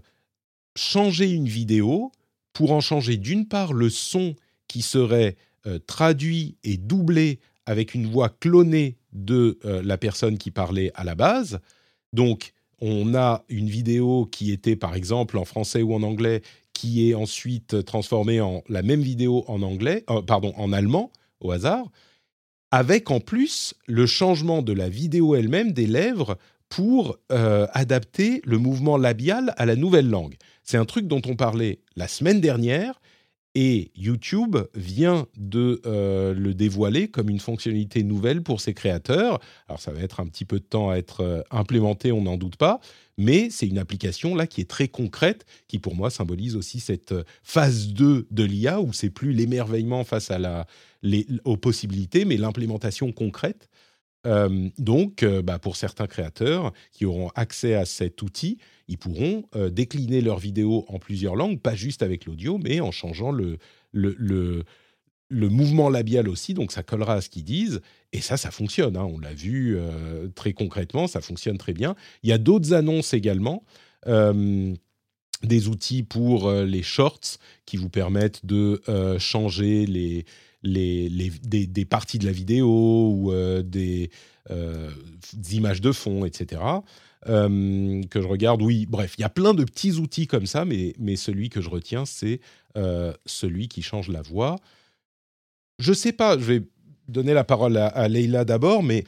changer une vidéo pour en changer d'une part le son qui serait euh, traduit et doublé avec une voix clonée de euh, la personne qui parlait à la base. Donc, on a une vidéo qui était par exemple en français ou en anglais, qui est ensuite transformée en la même vidéo en anglais, pardon, en allemand au hasard, avec en plus le changement de la vidéo elle-même des lèvres pour euh, adapter le mouvement labial à la nouvelle langue. C'est un truc dont on parlait la semaine dernière Et YouTube vient de euh, le dévoiler comme une fonctionnalité nouvelle pour ses créateurs. Alors ça va être un petit peu de temps à être euh, implémenté, on n'en doute pas, mais c'est une application là qui est très concrète, qui pour moi symbolise aussi cette phase 2 de l'IA où c'est plus l'émerveillement face à la, les, aux possibilités, mais l'implémentation concrète. Euh, donc, euh, bah, pour certains créateurs qui auront accès à cet outil, ils pourront euh, décliner leurs vidéos en plusieurs langues, pas juste avec l'audio, mais en changeant le, mouvement labial aussi, donc ça collera à ce qu'ils disent. Et ça, ça fonctionne. hein. On l'a vu très concrètement, ça fonctionne très bien. Il y a d'autres annonces également. des outils pour les shorts qui vous permettent de changer les, les, des, parties de la vidéo ou euh, des, euh, images de fond, etc. Euh, que je regarde, oui, bref, il y a plein de petits outils comme ça, mais, mais celui que je retiens, c'est celui qui change la voix. Je sais pas, je vais donner la parole à, à d'abord, mais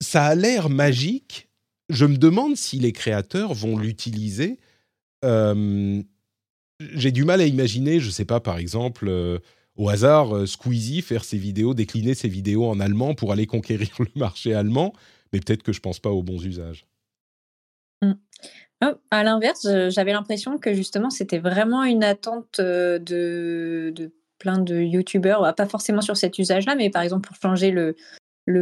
ça a l'air magique. Je me demande si les créateurs vont l'utiliser. J'ai du mal à imaginer, je sais pas, par exemple, au hasard, euh, Squeezie faire ses vidéos, décliner ses vidéos en allemand pour aller conquérir le marché allemand, mais peut-être que je pense pas aux bons usages. Oh, à l'inverse, j'avais l'impression que justement c'était vraiment une attente euh, de, plein de youtubeurs, bah, pas forcément sur cet usage-là, mais par exemple pour changer le,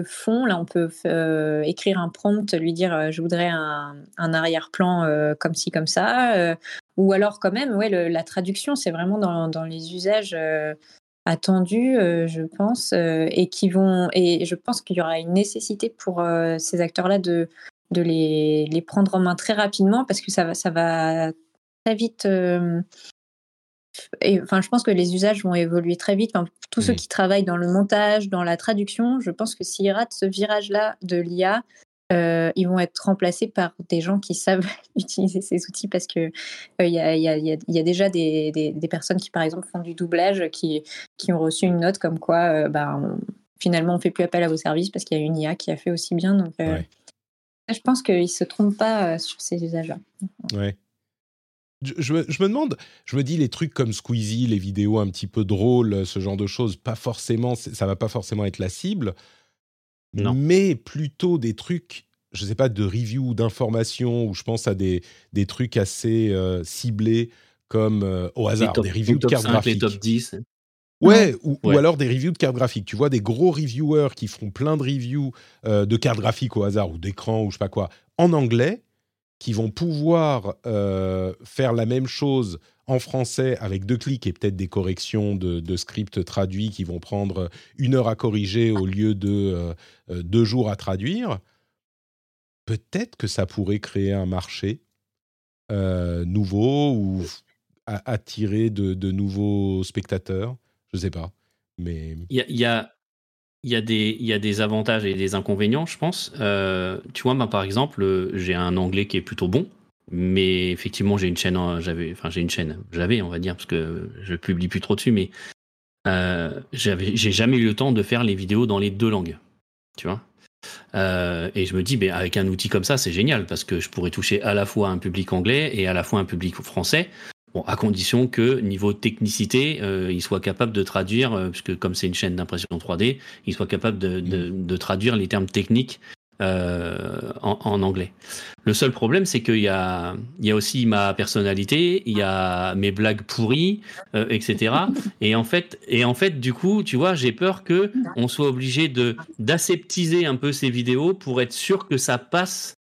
fond, là on peut euh, écrire un prompt, lui dire je voudrais un, arrière-plan comme ci, comme ça, ou alors quand même, ouais, la traduction, c'est vraiment dans, les usages attendus, euh, je pense, euh, et qui vont, et je pense qu'il y aura une nécessité pour euh, ces acteurs-là de de les, les prendre en main très rapidement parce que ça va, ça va très vite. et, enfin, je pense que les usages vont évoluer très vite. Enfin, tous ceux qui travaillent dans le montage, dans la traduction, je pense que s'ils ratent ce virage-là de l'IA, euh, ils vont être remplacés par des gens qui savent utiliser ces outils parce que euh, il y, a, il y a- il y a- il y a déjà des, des- des personnes qui, par exemple, font du doublage qui, qui ont reçu une note comme quoi, euh, bah, on- finalement, on fait plus appel à vos services parce qu'il y a une IA qui a fait aussi bien. Donc, euh, Ouais. je pense qu'ils ne se trompent pas euh, sur ces usages-là. Ouais. Je, je me- je me demande, je me dis les trucs comme Squeezie, les vidéos un petit peu drôles, ce genre de choses, pas forcément, ça va pas forcément être la cible, Non. mais plutôt des trucs, je sais pas, de review, d'information, ou je pense à des, des trucs assez euh, ciblés comme euh, au hasard, top, des reviews de cartes 5, graphiques. les top 10. Ouais, ou, alors des reviews de cartes graphiques. Tu vois des gros reviewers qui font plein de reviews euh, de cartes graphiques au hasard ou d'écran ou je sais pas quoi en anglais, qui vont pouvoir faire la même chose en français avec deux clics et peut-être des corrections de, de script traduits qui vont prendre une heure à corriger au lieu de euh, euh, deux jours à traduire. Peut-être que ça pourrait créer un marché euh, nouveau ou attirer de, nouveaux spectateurs. Je sais pas. Mais Il y a, des- avantages et des inconvénients, je pense. Tu vois, par exemple, j'ai un anglais qui est plutôt bon, mais effectivement, j'ai une chaîne, j'avais, enfin, j'ai une chaîne, j'avais, on va dire, parce que je publie plus trop dessus, mais euh, j'avais, j'ai jamais eu le temps de faire les vidéos dans les deux langues, tu vois. Euh, et je me dis, ben, avec un outil comme ça, c'est génial parce que je pourrais toucher à la fois un public anglais et à la fois un public français. Bon, à condition que niveau technicité, euh, il soit capable de traduire, euh, puisque comme c'est une chaîne d'impression 3D, il soit capable de, de- de traduire les termes techniques euh, en, anglais. Le seul problème, c'est qu'il y a, il y a aussi ma personnalité, il y a mes blagues pourries, euh, etc. Et en fait, et en fait, du coup, tu vois, j'ai peur que on soit obligé de d'aseptiser un peu ces vidéos pour être sûr que ça passe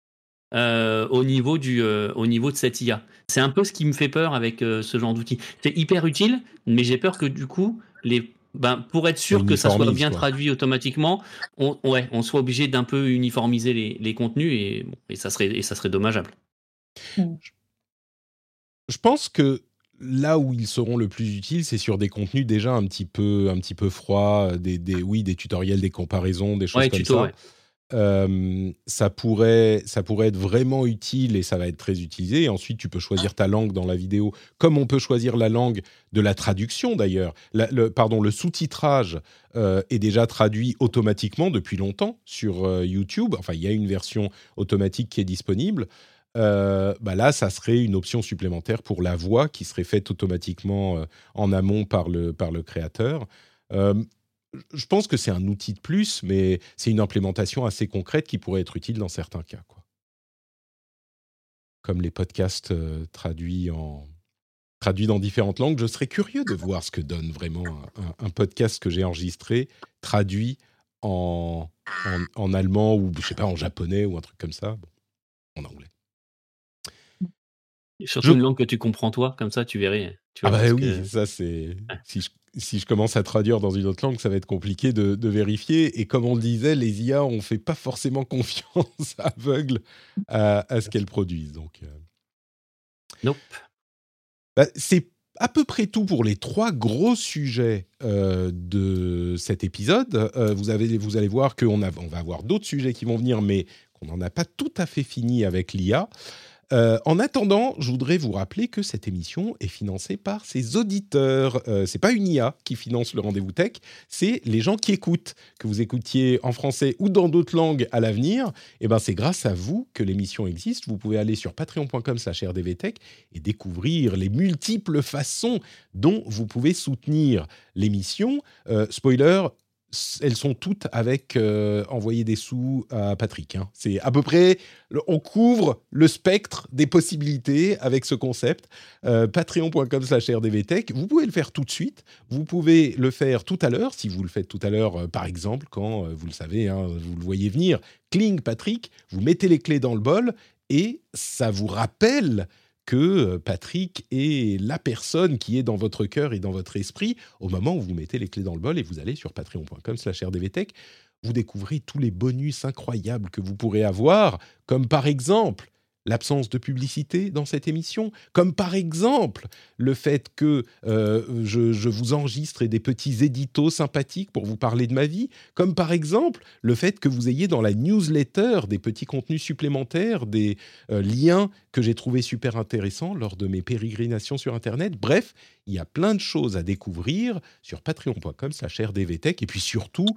euh, au niveau du, au niveau de cette IA. C'est un peu ce qui me fait peur avec ce genre d'outil. C'est hyper utile, mais j'ai peur que du coup, les, ben, pour être sûr que ça soit bien quoi. traduit automatiquement, on, ouais, on soit obligé d'un peu uniformiser les, les contenus et, bon, et ça serait, et ça serait dommageable. je pense que là où ils seront le plus utiles, c'est sur des contenus déjà un petit peu, un petit peu froids, des, des, oui, des tutoriels, des comparaisons, des choses Ouais, comme tuto, ça. ouais. Euh, ça pourrait, ça pourrait être vraiment utile et ça va être très utilisé. Et ensuite, tu peux choisir ta langue dans la vidéo, comme on peut choisir la langue de la traduction d'ailleurs. Le, pardon, le sous-titrage euh, est déjà traduit automatiquement depuis longtemps sur euh, YouTube. Enfin, il y a une version automatique qui est disponible. bah là, ça serait une option supplémentaire pour la voix qui serait faite automatiquement en amont par le, créateur. Je pense que c'est un outil de plus, mais c'est une implémentation assez concrète qui pourrait être utile dans certains cas. Quoi. Comme les podcasts traduits, en, traduits dans différentes langues, je serais curieux de voir ce que donne vraiment un, un podcast que j'ai enregistré, traduit en, en, allemand ou, je sais pas, en japonais ou un truc comme ça, en anglais. Surtout une langue que tu comprends toi, comme ça tu verrais. ah bah oui, ça c'est. Si, je, si je, commence à traduire dans une autre langue, ça va être compliqué de, de vérifier. Et comme on le disait, les IA, on fait pas forcément confiance aveugle à, à ce qu'elles produisent. Donc. Euh... Nope. Bah, c'est à peu près tout pour les trois gros sujets euh, de cet épisode. Euh, vous, avez, vous allez voir qu'on on va avoir d'autres sujets qui vont venir, mais qu'on n'en a pas tout à fait fini avec l'IA. Euh, en attendant, je voudrais vous rappeler que cette émission est financée par ses auditeurs. Euh, c'est pas une IA qui finance le rendez-vous tech, c'est les gens qui écoutent. Que vous écoutiez en français ou dans d'autres langues à l'avenir, eh ben c'est grâce à vous que l'émission existe. Vous pouvez aller sur patreon.com/rdvtech et découvrir les multiples façons dont vous pouvez soutenir l'émission. Euh, spoiler, elles sont toutes avec euh, envoyer des sous à Patrick. Hein. C'est à peu près, on couvre le spectre des possibilités avec ce concept. Euh, Patreon.com/rdvtech. Vous pouvez le faire tout de suite. Vous pouvez le faire tout à l'heure, si vous le faites tout à l'heure, euh, par exemple, quand vous le savez, hein, vous le voyez venir. Cling Patrick. Vous mettez les clés dans le bol et ça vous rappelle que euh, Patrick est la personne qui est dans votre cœur et dans votre esprit au moment où vous mettez les clés dans le bol et vous allez sur patreon.com slash rdvtech. Vous découvrez tous les bonus incroyables que vous pourrez avoir, comme par exemple l'absence de publicité dans cette émission, comme par exemple le fait que euh, je, vous enregistre des petits éditos sympathiques pour vous parler de ma vie, comme par exemple le fait que vous ayez dans la newsletter des petits contenus supplémentaires, des euh, liens que j'ai trouvés super intéressants lors de mes pérégrinations sur Internet. Bref, il y a plein de choses à découvrir sur patreon.com rdvtech et puis surtout,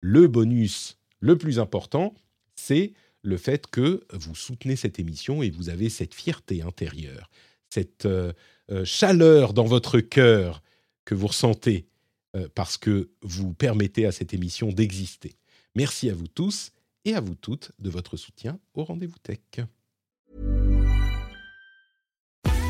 le bonus le plus important, c'est le fait que vous soutenez cette émission et vous avez cette fierté intérieure, cette euh, euh, chaleur dans votre cœur que vous ressentez euh, parce que vous permettez à cette émission d'exister. Merci à vous tous et à vous toutes de votre soutien au rendez-vous tech.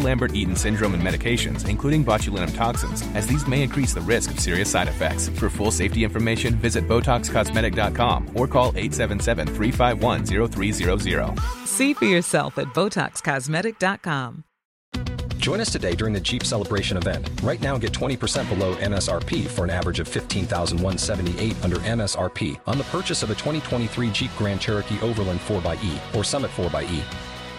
Lambert-Eaton syndrome and medications, including botulinum toxins, as these may increase the risk of serious side effects. For full safety information, visit BotoxCosmetic.com or call 877-351-0300. See for yourself at BotoxCosmetic.com. Join us today during the Jeep Celebration event. Right now, get 20% below MSRP for an average of 15178 under MSRP on the purchase of a 2023 Jeep Grand Cherokee Overland 4xE or Summit 4xE.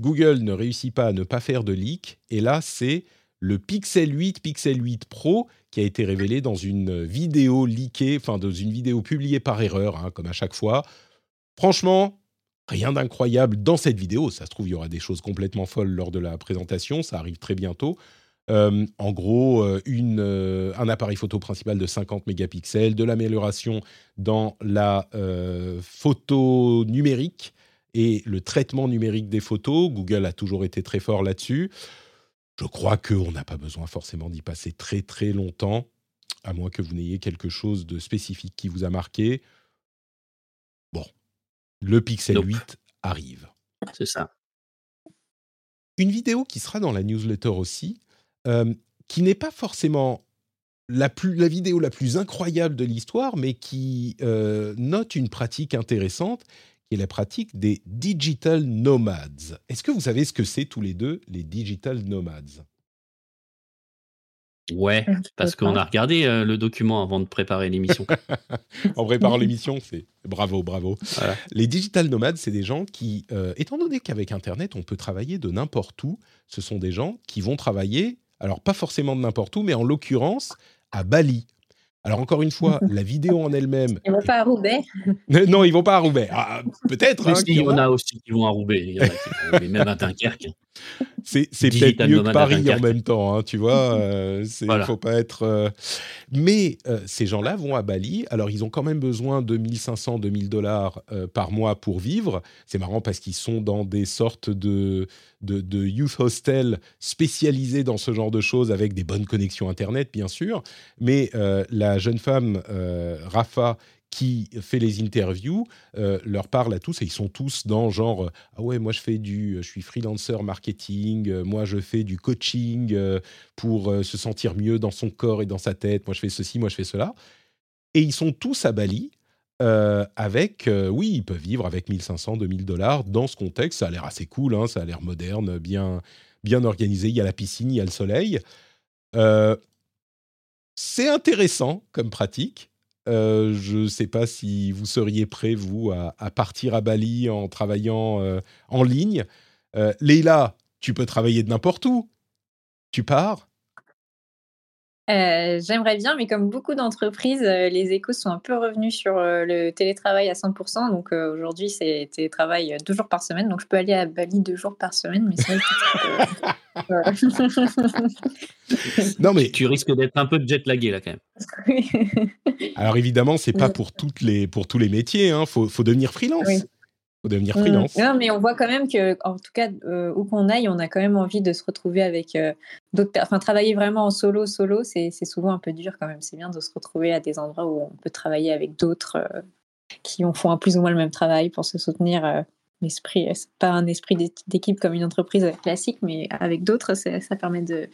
Google ne réussit pas à ne pas faire de leak. Et là, c'est le Pixel 8, Pixel 8 Pro qui a été révélé dans une vidéo leakée, enfin dans une vidéo publiée par erreur, hein, comme à chaque fois. Franchement, rien d'incroyable dans cette vidéo. Ça se trouve, il y aura des choses complètement folles lors de la présentation. Ça arrive très bientôt. Euh, en gros, euh, euh, un appareil photo principal de 50 mégapixels, de l'amélioration dans la photo numérique et le traitement numérique des photos. Google a toujours été très fort là-dessus. Je crois qu'on n'a pas besoin forcément d'y passer très très longtemps, à moins que vous n'ayez quelque chose de spécifique qui vous a marqué. Bon, le Pixel Nope. 8 arrive. C'est ça. Une vidéo qui sera dans la newsletter aussi, euh, qui n'est pas forcément la, plus, la vidéo la plus incroyable de l'histoire, mais qui euh, note une pratique intéressante, la pratique des digital nomads. Est-ce que vous savez ce que c'est tous les deux, les digital nomads? Ouais, parce qu'on a regardé euh, le document avant de préparer l'émission. En préparant l'émission, c'est bravo, bravo. Voilà. Les digital nomades, c'est des gens qui, euh, étant donné qu'avec Internet, on peut travailler de n'importe où, ce sont des gens qui vont travailler, alors pas forcément de n'importe où, mais en l'occurrence à Bali. Alors encore une fois, la vidéo en elle-même. Ils vont pas à Roubaix. non, ils vont pas à Roubaix. Ah, Peut-être. Hein, si, il y en a. aussi qui vont à Roubaix. Il y en a qui vont à Roubaix, même à Dunkerque. C'est peut-être mieux que Paris en même temps, hein, tu vois. euh, Il Voilà. faut pas être. euh, Mais euh, ces gens-là vont à Bali. Alors, ils ont quand même besoin de 1500, 2000 dollars euh, par mois pour vivre. C'est marrant parce qu'ils sont dans des sortes de, de, de youth hostels spécialisés dans ce genre de choses avec des bonnes connexions Internet, bien sûr. Mais euh, la jeune femme, euh, Rafa, qui fait les interviews, euh, leur parle à tous et ils sont tous dans genre ah ouais moi je fais du je suis freelancer marketing moi je fais du coaching pour se sentir mieux dans son corps et dans sa tête moi je fais ceci moi je fais cela et ils sont tous à Bali euh, avec euh, oui ils peuvent vivre avec 1500 2000 dollars dans ce contexte. Ça a l'air assez cool hein, ça a l'air moderne bien bien organisé. Il y a la piscine il y a le soleil. Euh, c'est intéressant comme pratique. Je ne sais pas si vous seriez prêt, vous, à, à partir à Bali en travaillant en ligne. Leïla, tu peux travailler de n'importe où. Tu pars Euh, J'aimerais bien, mais comme beaucoup d'entreprises, euh, les échos sont un peu revenus sur euh, le télétravail à 100%. Donc euh, aujourd'hui, c'est télétravail euh, deux jours par semaine. Donc je peux aller à Bali deux jours par semaine, mais c'est vrai que, euh, Non, mais Tu risques d'être un peu jet lagué là quand même. alors évidemment, c'est pas pour, toutes les, pour tous les métiers. Il faut, faut devenir freelance. Oui. Devenir Mm. freelance. Non, mais on voit quand même que, en tout cas, euh, où qu'on aille, on a quand même envie de se retrouver avec euh, d'autres personnes. Enfin, travailler vraiment en solo, solo, c'est c'est souvent un peu dur quand même. C'est bien de se retrouver à des endroits où on peut travailler avec d'autres euh, qui ont, font un plus ou moins le même travail pour se soutenir. euh, l'esprit, c'est pas un esprit d'é- d'équipe comme une entreprise classique, mais avec d'autres, ça permet de,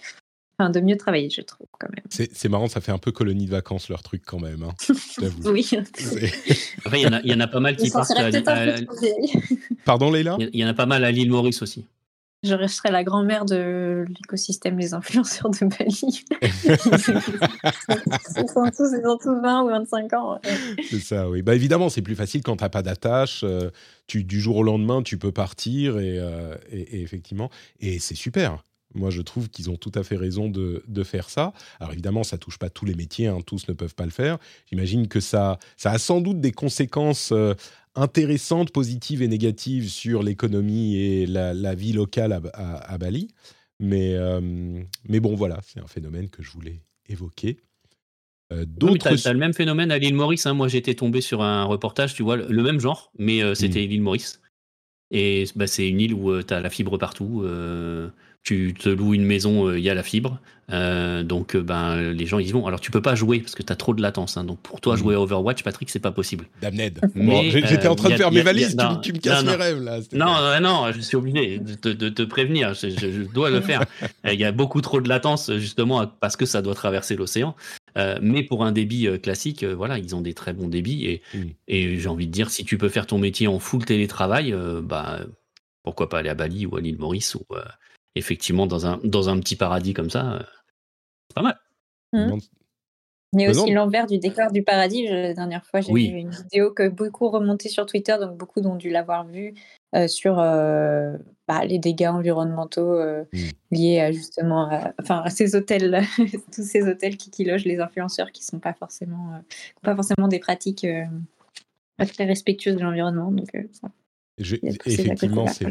enfin, de mieux travailler, je trouve quand même. C'est marrant, ça fait un peu colonie de vacances leur truc quand même. hein. Oui. Après, il y, en a- il y en a pas mal Je qui partent à, à-. Pardon Leïla? Il y en a pas mal à l'île Maurice aussi. Je serais la grand-mère de l'écosystème des influenceurs de Bali. ils, sont tous, ils ont tous 20 ou 25 ans. ouais. C'est ça, oui. Bah, évidemment, c'est plus facile quand tu n'as pas d'attache. euh, tu, du jour au lendemain, tu peux partir et, euh, et- et effectivement, et c'est super. Moi, je trouve qu'ils ont tout à fait raison de, de faire ça. Alors évidemment, ça touche pas tous les métiers, hein, tous ne peuvent pas le faire. J'imagine que ça, ça a sans doute des conséquences euh, intéressantes, positives et négatives sur l'économie et la, la vie locale à, à- à Bali. Mais, euh, mais bon, voilà, c'est un phénomène que je voulais évoquer. Euh, t'as, t'as le même phénomène à l'île Maurice. hein. Moi, j'étais tombé sur un reportage, tu vois, le, même genre, mais euh, c'était l'île Maurice. Et bah, c'est une île où tu as la fibre partout. euh, tu te loues une maison, euh, il y a la fibre. euh, donc, euh, ben, les gens, ils vont. Alors, tu peux pas jouer parce que tu as trop de latence. hein. Donc, pour toi, Mhm. jouer à Overwatch, Patrick, c'est pas possible. Damned. Mais, Bon, J'étais euh, en train de faire mes a- valises, tu- non, tu, me casses non, mes non. rêves là. Non, non, non, je suis obligé de te, prévenir. Je, je- je dois le faire. Il y a beaucoup trop de latence, justement, parce que ça doit traverser l'océan. Euh, mais pour un débit euh, classique, euh, voilà, ils ont des très bons débits. Et, Mm. et j'ai envie de dire, si tu peux faire ton métier en full télétravail, euh, bah, pourquoi pas aller à Bali ou à l'île Maurice ou euh, effectivement dans un, dans un petit paradis comme ça. euh, c'est pas mal. Hmm. Il y a aussi l'envers du décor du paradis. Je- La dernière fois, j'ai Oui. vu une vidéo que beaucoup remontait sur Twitter, donc beaucoup ont dû l'avoir vue euh, sur euh, bah, les dégâts environnementaux euh, Mm. liés à justement à, enfin, à ces hôtels, tous ces hôtels qui, qui logent les influenceurs qui sont pas forcément, euh, pas forcément des pratiques euh, pas très respectueuses de l'environnement. Donc, euh, ça, effectivement, c'est.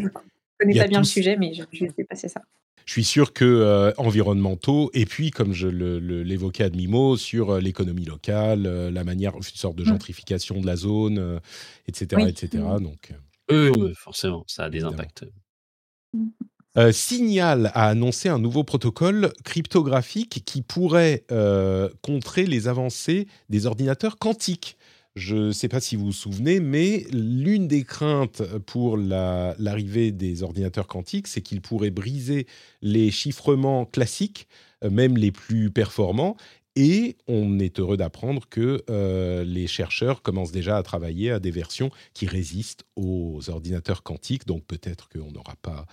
Connais pas bien le sujet, mais je, je sais passer ça. Je suis sûr que euh, environnementaux et puis comme je l'évoquais à demi-mot sur euh, l'économie locale, euh, la manière, une sorte de Mm. gentrification de la zone, euh, etc., Oui. etc. Mm. Donc, euh, Oui, forcément, ça a des Évidemment. impacts. Euh, Signal a annoncé un nouveau protocole cryptographique qui pourrait euh, contrer les avancées des ordinateurs quantiques. Je ne sais pas si vous vous souvenez, mais l'une des craintes pour la- l'arrivée des ordinateurs quantiques, c'est qu'ils pourraient briser les chiffrements classiques, euh, même les plus performants. Et on est heureux d'apprendre que euh, les chercheurs commencent déjà à travailler à des versions qui résistent aux ordinateurs quantiques. Donc peut-être qu'on n'aura pas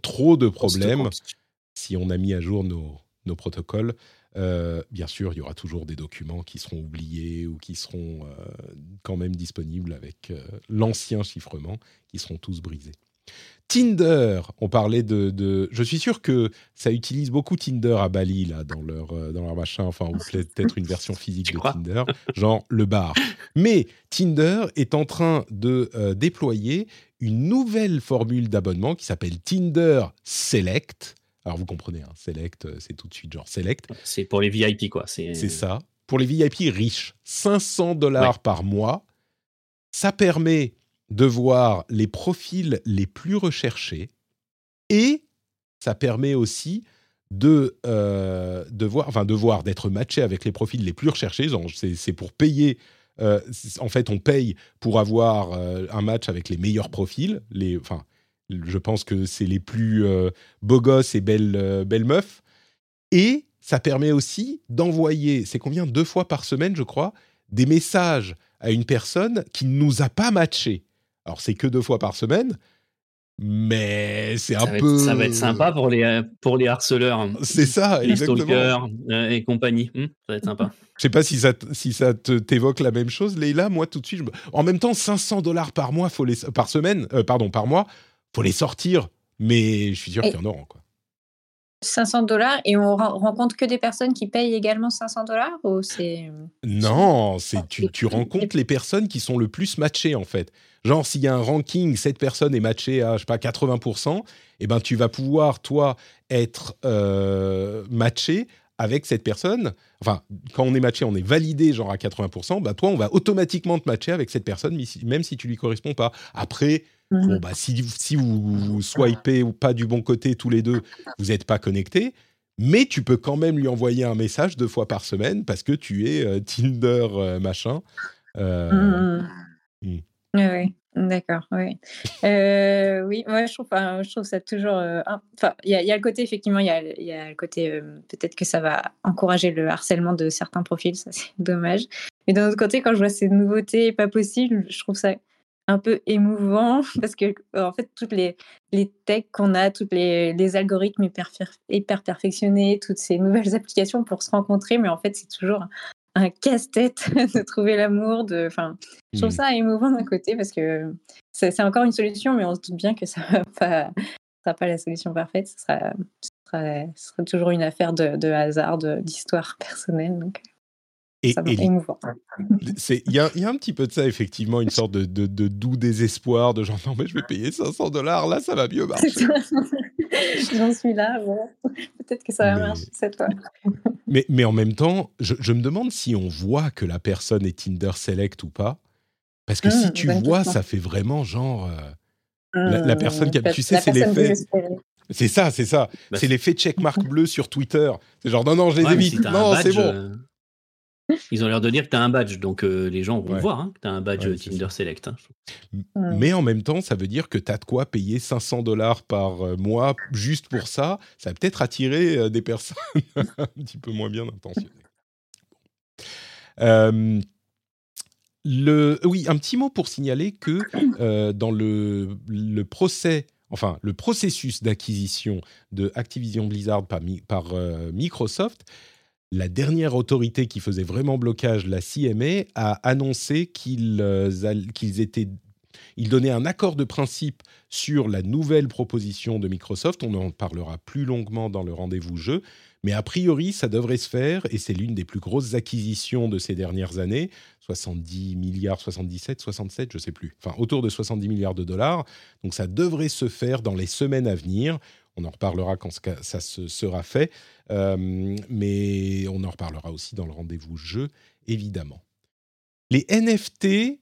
trop de problèmes si on a mis à jour nos, nos protocoles. Euh, bien sûr, il y aura toujours des documents qui seront oubliés ou qui seront euh, quand même disponibles avec euh, l'ancien chiffrement, qui seront tous brisés. Tinder, on parlait de, de- Je suis sûr que ça utilise beaucoup Tinder à Bali, là, dans leur, dans leur machin, enfin, ou peut-être une version physique de Tinder, genre le bar. Mais Tinder est en train de déployer une nouvelle formule d'abonnement qui s'appelle Tinder Select. Alors vous comprenez, hein, Select, euh, c'est tout de suite genre Select. C'est pour les VIP, quoi. C'est ça. Pour les VIP riches, 500 dollars par mois. Ça permet de voir les profils les plus recherchés et ça permet aussi de, euh, de voir, enfin de voir, d'être matché avec les profils les plus recherchés. C'est pour payer. euh, en fait, on paye pour avoir euh, un match avec les meilleurs profils. Les, enfin, je pense que c'est les plus euh, beaux gosses et belles, euh, belles meufs. Et ça permet aussi d'envoyer, c'est combien? Deux fois par semaine, je crois, des messages à une personne qui ne nous a pas matché. Alors, c'est que deux fois par semaine, mais c'est un peu. être, ça va être sympa pour les, euh, pour les harceleurs, C'est ça, les exactement. stalkers euh, et compagnie. Hmm, ça va être sympa. Je sais pas si ça, si ça te- t'évoque la même chose, Leïla. Moi, tout de suite, je en même temps, 500 dollars par mois, faut les... par semaine, euh, pardon, par mois, faut les sortir. Mais je suis sûr qu'il y en aura. Quoi. 500 dollars et on ren- rencontre que des personnes qui payent également 500 dollars ou c'est Non, c'est tu, tu rencontres les personnes qui sont le plus matchées en fait. Genre s'il y a un ranking, cette personne est matchée à je sais pas 80%, et ben tu vas pouvoir toi être euh, matché avec cette personne. Enfin, quand on est matché, on est validé genre à 80%. Ben toi, on va automatiquement te matcher avec cette personne, même si tu lui corresponds pas. Après, bon bah si, si vous, vous swipez ou pas du bon côté tous les deux, vous n'êtes pas connectés. Mais tu peux quand même lui envoyer un message deux fois par semaine parce que tu es euh, Tinder euh, machin. Euh, Mhm. hmm. Oui, d'accord, oui. Euh, oui, je trouve, enfin, je trouve ça toujours. euh, Enfin, il y, a- il y a le côté, effectivement, il y y a le côté, euh, peut-être que ça va encourager le harcèlement de certains profils, ça c'est dommage. Mais d'un autre côté, quand je vois ces nouveautés pas possibles, je trouve ça un peu émouvant parce que, euh, en fait, toutes les, les techs qu'on a, tous les, les algorithmes hyper, perfectionnés, toutes ces nouvelles applications pour se rencontrer, mais en fait, c'est toujours un casse-tête de trouver l'amour. De... Enfin, je trouve Mm. ça émouvant d'un côté parce que c'est encore une solution, mais on se doute bien que ça ne pas, sera pas la solution parfaite. Ce sera, ce sera, ce sera toujours une affaire de, de hasard, de- d'histoire personnelle. Donc, Et, ça il y a, il y a un petit peu de ça, effectivement, une sorte de, de- de doux désespoir, de genre, non, mais je vais payer 500 dollars, là, ça va mieux marcher. J'en suis là. Bon, peut-être que ça va Mais- marcher cette fois. Mais, mais en même temps, je, je me demande si on voit que la personne est Tinder Select ou pas. Parce que Hmm, si tu vois, question. ça fait vraiment genre. euh, La- la personne qui a- Hum, tu sais, c'est l'effet-. C'est ça, c'est ça. Bah, c'est l'effet checkmark bleu sur Twitter. C'est genre, non, non, je les Ouais, évite. si non, c'est bon. Euh, Ils ont l'air de dire que tu as un badge, donc euh, les gens vont Ouais. voir hein, que tu as un badge Ouais, c'est Tinder Select. hein. Mais en même temps, ça veut dire que tu as de quoi payer 500 dollars par euh, mois juste pour ça. Ça va peut-être attirer euh, des personnes un petit peu moins bien intentionnées. Euh, le, oui, un petit mot pour signaler que euh, dans le, le procès, enfin le processus d'acquisition de Activision Blizzard par, Mi- par, euh, Microsoft, la dernière autorité qui faisait vraiment blocage, la CMA, a annoncé qu'ils euh, qu'ils étaient ils donnaient un accord de principe sur la nouvelle proposition de Microsoft. On en parlera plus longuement dans le rendez-vous jeu. Mais a priori, ça devrait se faire et c'est l'une des plus grosses acquisitions de ces dernières années. 70 milliards, 77, 67, je ne sais plus. Enfin, autour de 70 milliards de dollars. Donc ça devrait se faire dans les semaines à venir. On en reparlera quand ça se sera fait. Euh, mais on en reparlera aussi dans le rendez-vous jeu, évidemment. Les NFT,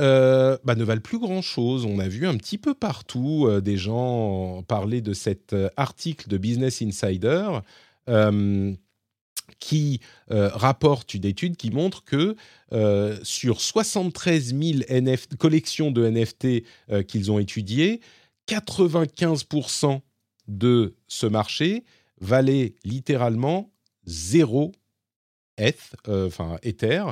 euh, bah, ne valent plus grand-chose. On a vu un petit peu partout euh, des gens parler de cet article de Business Insider qui rapporte une étude qui montre que sur 73 000 NFT collections de NFT qu'ils ont étudiées, 95% de ce marché valait littéralement zéro ETH, euh, enfin Ether,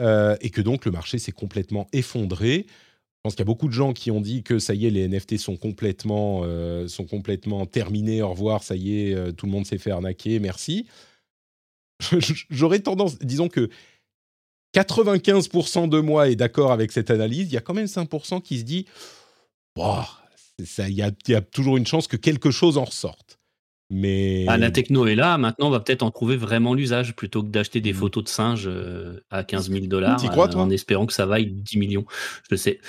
euh, et que donc le marché s'est complètement effondré. Je pense qu'il y a beaucoup de gens qui ont dit que ça y est, les NFT sont complètement, euh, sont complètement terminés, au revoir, ça y est, tout le monde s'est fait arnaquer, merci. J'aurais tendance, disons que 95% de moi est d'accord avec cette analyse, il y a quand même 5% qui se dit, Boah, ça, il y, a, il y a toujours une chance que quelque chose en ressorte. Mais Ah, la techno est là, maintenant on va peut-être en trouver vraiment l'usage plutôt que d'acheter des Mhm. photos de singes euh, à 15 000 dollars T'y crois, toi en espérant que ça vaille 10 millions. Je sais.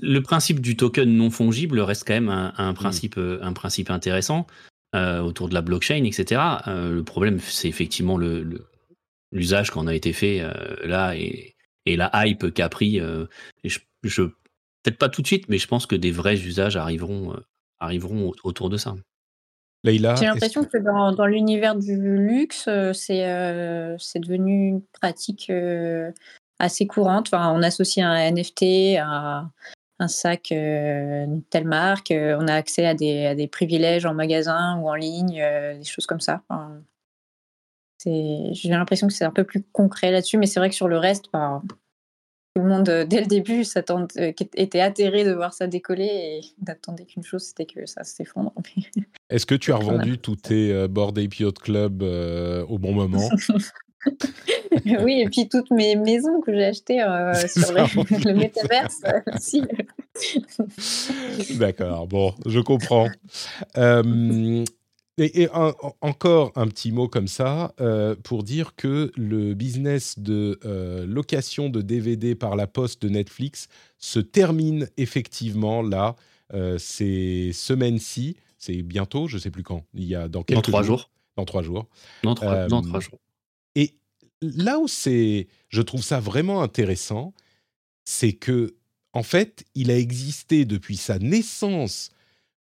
Le principe du token non fongible reste quand même un, un principe, euh, un principe intéressant euh, autour de la blockchain, etc. Euh, le problème, c'est effectivement le, le- l'usage qu'on a été fait euh, là et, et la hype qu'a pris. euh, et je, je- peut-être pas tout de suite, mais je pense que des vrais usages arriveront, euh, arriveront au- autour de ça. Leïla, J'ai l'impression que dans, dans l'univers du luxe, euh, c'est euh, c'est devenu une pratique euh, assez courante. Enfin, on associe un NFT à un sac euh, d'une telle marque. on a accès à des, à des privilèges en magasin ou en ligne, euh, des choses comme ça. Enfin, J'ai l'impression que c'est un peu plus concret là-dessus, mais c'est vrai que sur le reste, enfin, tout le monde, euh, dès le début, euh, était atterré de voir ça décoller et n'attendait qu'une chose, c'était que ça s'effondre. est-ce que tu as revendu tous tes euh, Ape Yacht Club euh, au bon moment oui, et puis toutes mes maisons que j'ai achetées euh, sur ça, les- on le métaverse aussi. D'accord, bon, je comprends. Euh, et et un- en- encore un petit mot comme ça euh, pour dire que le business de euh, location de DVD par la poste de Netflix se termine effectivement là euh, ces semaines-ci. C'est bientôt, je sais plus quand. Il y a dans quelques trois jours. Dans trois jours. Dans trois, dans trois jours. Et là où c'est, je trouve ça vraiment intéressant, c'est que, en fait, il a existé depuis sa naissance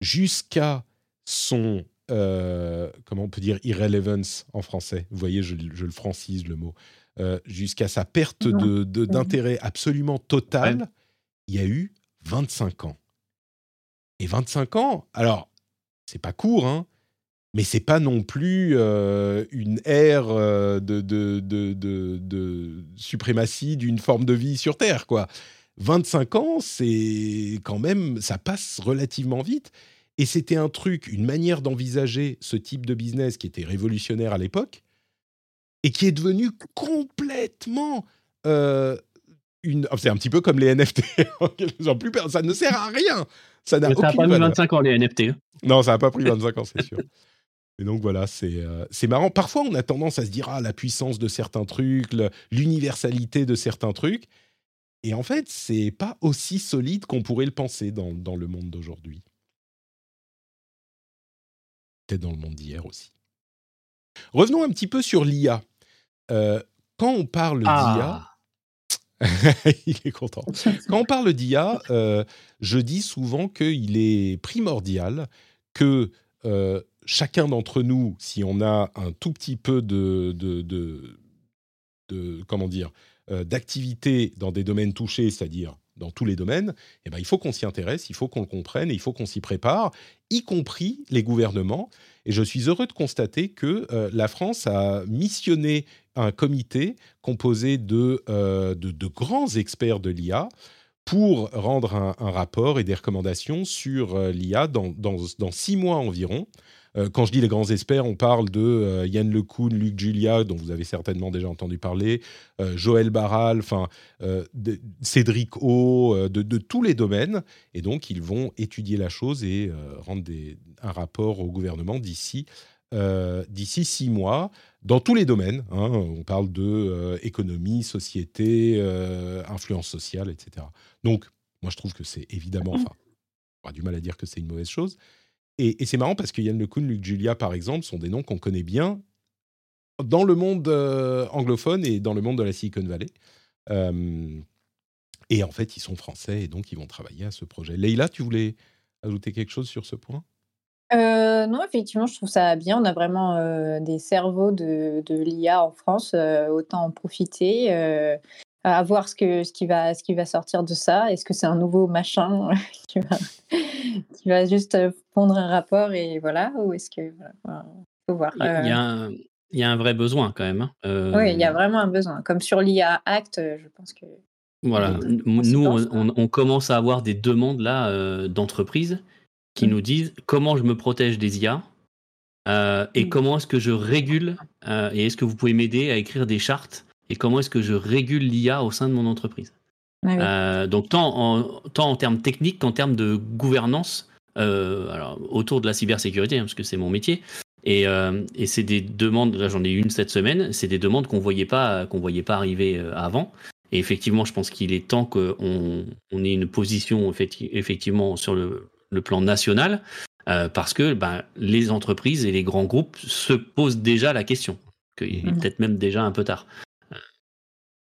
jusqu'à son, euh, comment on peut dire, irrelevance en français. Vous voyez, je, je le francise le mot. Euh, jusqu'à sa perte de- de- d'intérêt absolument totale, Ouais. il y a eu 25 ans. Et 25 ans, alors, c'est pas court, hein, mais c'est pas non plus euh, une ère de, de, de, de- de suprématie d'une forme de vie sur Terre, quoi. 25 ans, c'est quand même, ça passe relativement vite. Et c'était un truc, une manière d'envisager ce type de business qui était révolutionnaire à l'époque et qui est devenu complètement euh, une. C'est un petit peu comme les NFT. En plus, ça ne sert à rien. Ça n'a pas valeur. 25 ans les NFT. hein. Non, ça n'a pas pris 25 ans, c'est sûr. Et donc voilà, c'est euh, marrant. Parfois, on a tendance à se dire ah la puissance de certains trucs, l'universalité de certains trucs. Et en fait, c'est pas aussi solide qu'on pourrait le penser dans, dans le monde d'aujourd'hui. Peut-être dans le monde d'hier aussi. Revenons un petit peu sur l'IA. Euh, quand on parle d'IA, Ah, il est content. Quand on parle d'IA, euh, je dis souvent qu'il est primordial que euh, chacun d'entre nous, si on a un tout petit peu de, de, de- de- comment dire, d'activité dans des domaines touchés, c'est-à-dire dans tous les domaines, eh ben, il faut qu'on s'y intéresse, il faut qu'on le comprenne et il faut qu'on s'y prépare, y compris les gouvernements. Et je suis heureux de constater que euh, la France a missionné un comité composé de, euh, de, grands experts de l'IA pour rendre un, un rapport et des recommandations sur euh, l'IA dans, dans, dans six mois environ. Euh, quand je dis les grands experts, on parle de euh, Yann LeCun, Luc Julia, dont vous avez certainement déjà entendu parler, euh, Joël Barral, enfin Cédric O, de, de tous les domaines. Et donc, ils vont étudier la chose et rendre des- un rapport au gouvernement d'ici euh, d'ici six mois dans tous les domaines. hein. on parle de euh, économie, société, euh, influence sociale, etc. Donc, moi, je trouve que c'est évidemment, enfin, on a du mal à dire que c'est une mauvaise chose. Et, c'est marrant parce que Yann LeCun, Luc Julia, par exemple, sont des noms qu'on connaît bien dans le monde euh, anglophone et dans le monde de la Silicon Valley. Euh, et en fait, ils sont français et donc ils vont travailler à ce projet. Leïla, tu voulais ajouter quelque chose sur ce point? Euh, non, effectivement, je trouve ça bien. On a vraiment des cerveaux de, de l'IA en France. autant en profiter. Euh, à voir ce, que, ce, qui va, ce qui va sortir de ça. Est-ce que c'est un nouveau machin qui, va, qui va juste euh, pondre un rapport et voilà Ou est-ce que. Voilà, faut voir. Il y, a- a un- il y a un vrai besoin quand même. hein. Euh, Oui, il y a vraiment un besoin. Comme sur l'IA Act, euh, je pense que. Voilà, nous, on, commence à avoir des demandes là euh, d'entreprises qui Mm. nous disent comment je me protège des IA euh, et Mm. comment est-ce que je régule euh, et est-ce que vous pouvez m'aider à écrire des chartes et comment est-ce que je régule l'IA au sein de mon entreprise. Ah oui. Euh, donc tant en, tant en termes techniques qu'en termes de gouvernance euh, alors, autour de la cybersécurité, hein, parce que c'est mon métier. Et, euh, et c'est des demandes, là j'en ai une cette semaine, c'est des demandes qu'on voyait pas, qu'on voyait pas arriver avant. Et effectivement, je pense qu'il est temps qu'on on ait une position effecti- effectivement sur le, le plan national, parce que ben, les entreprises et les grands groupes se posent déjà la question, qu'il est Mhm. peut-être même déjà un peu tard.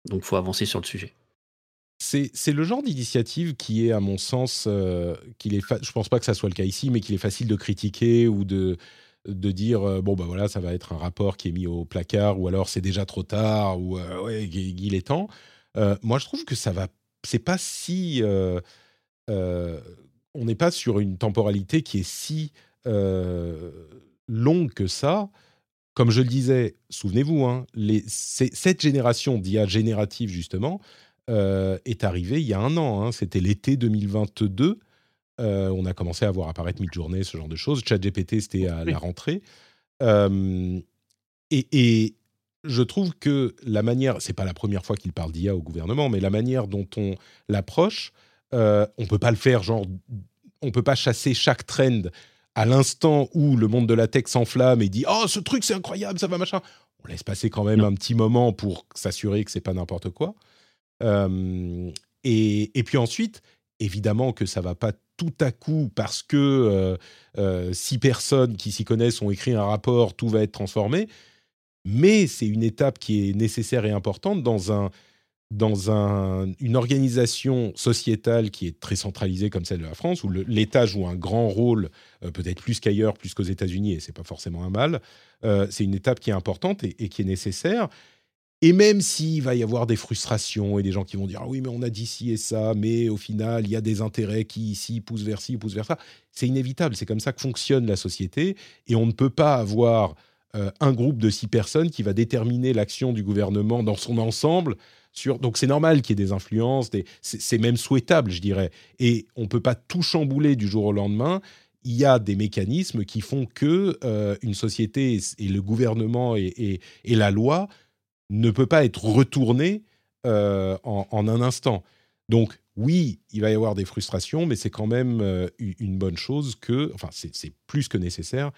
Donc il faut avancer sur le sujet. C'est le genre d'initiative qui est, à mon sens, euh, qu'il est je pense pas que ça soit le cas ici, mais qu'il est facile de critiquer ou de, de dire euh, bon, bah voilà, ça va être un rapport qui est mis au placard, ou alors c'est déjà trop tard, ou euh, ouais, il est temps. Euh, moi, je trouve que ça va. C'est pas si. on n'est pas sur une temporalité qui est si longue que ça. Comme je le disais, souvenez-vous, hein, les- cette génération d'IA générative, justement, euh, est arrivée il y a un an. hein. C'était l'été 2022. Euh, on a commencé à voir apparaître Midjourney, ce genre de choses. ChatGPT, c'était à la rentrée. Euh, et, et je trouve que la manière, c'est pas la première fois qu'il parle d'IA au gouvernement, mais la manière dont on l'approche, euh, on peut pas le faire genre, on peut pas chasser chaque trend à l'instant où le monde de la tech s'enflamme et dit oh ce truc c'est incroyable, ça va machin. On laisse passer quand même Non. un petit moment pour s'assurer que c'est pas n'importe quoi. Euh, et, et puis ensuite, évidemment que ça va pas tout à coup parce que euh, euh, six personnes qui s'y connaissent ont écrit un rapport, tout va être transformé. Mais c'est une étape qui est nécessaire et importante dans, un, dans un, une organisation sociétale qui est très centralisée comme celle de la France, où l'État joue un grand rôle, euh, peut-être plus qu'ailleurs, plus qu'aux États-Unis, et c'est pas forcément un mal. Euh, c'est une étape qui est importante et, qui est nécessaire. Et même s'il va y avoir des frustrations et des gens qui vont dire ah oui mais on a dit ci et ça, mais au final il y a des intérêts qui ici poussent vers ci ou poussent vers ça, c'est inévitable, c'est comme ça que fonctionne la société et on ne peut pas avoir euh, un groupe de six personnes qui va déterminer l'action du gouvernement dans son ensemble. Donc c'est normal qu'il y ait des influences, c'est même souhaitable je dirais, et on peut pas tout chambouler du jour au lendemain. Il y a des mécanismes qui font que euh, une société et le gouvernement et, la loi ne peut pas être retourné euh, en, un instant. Donc oui, il va y avoir des frustrations, mais c'est quand même euh, une bonne chose que, enfin c'est plus que nécessaire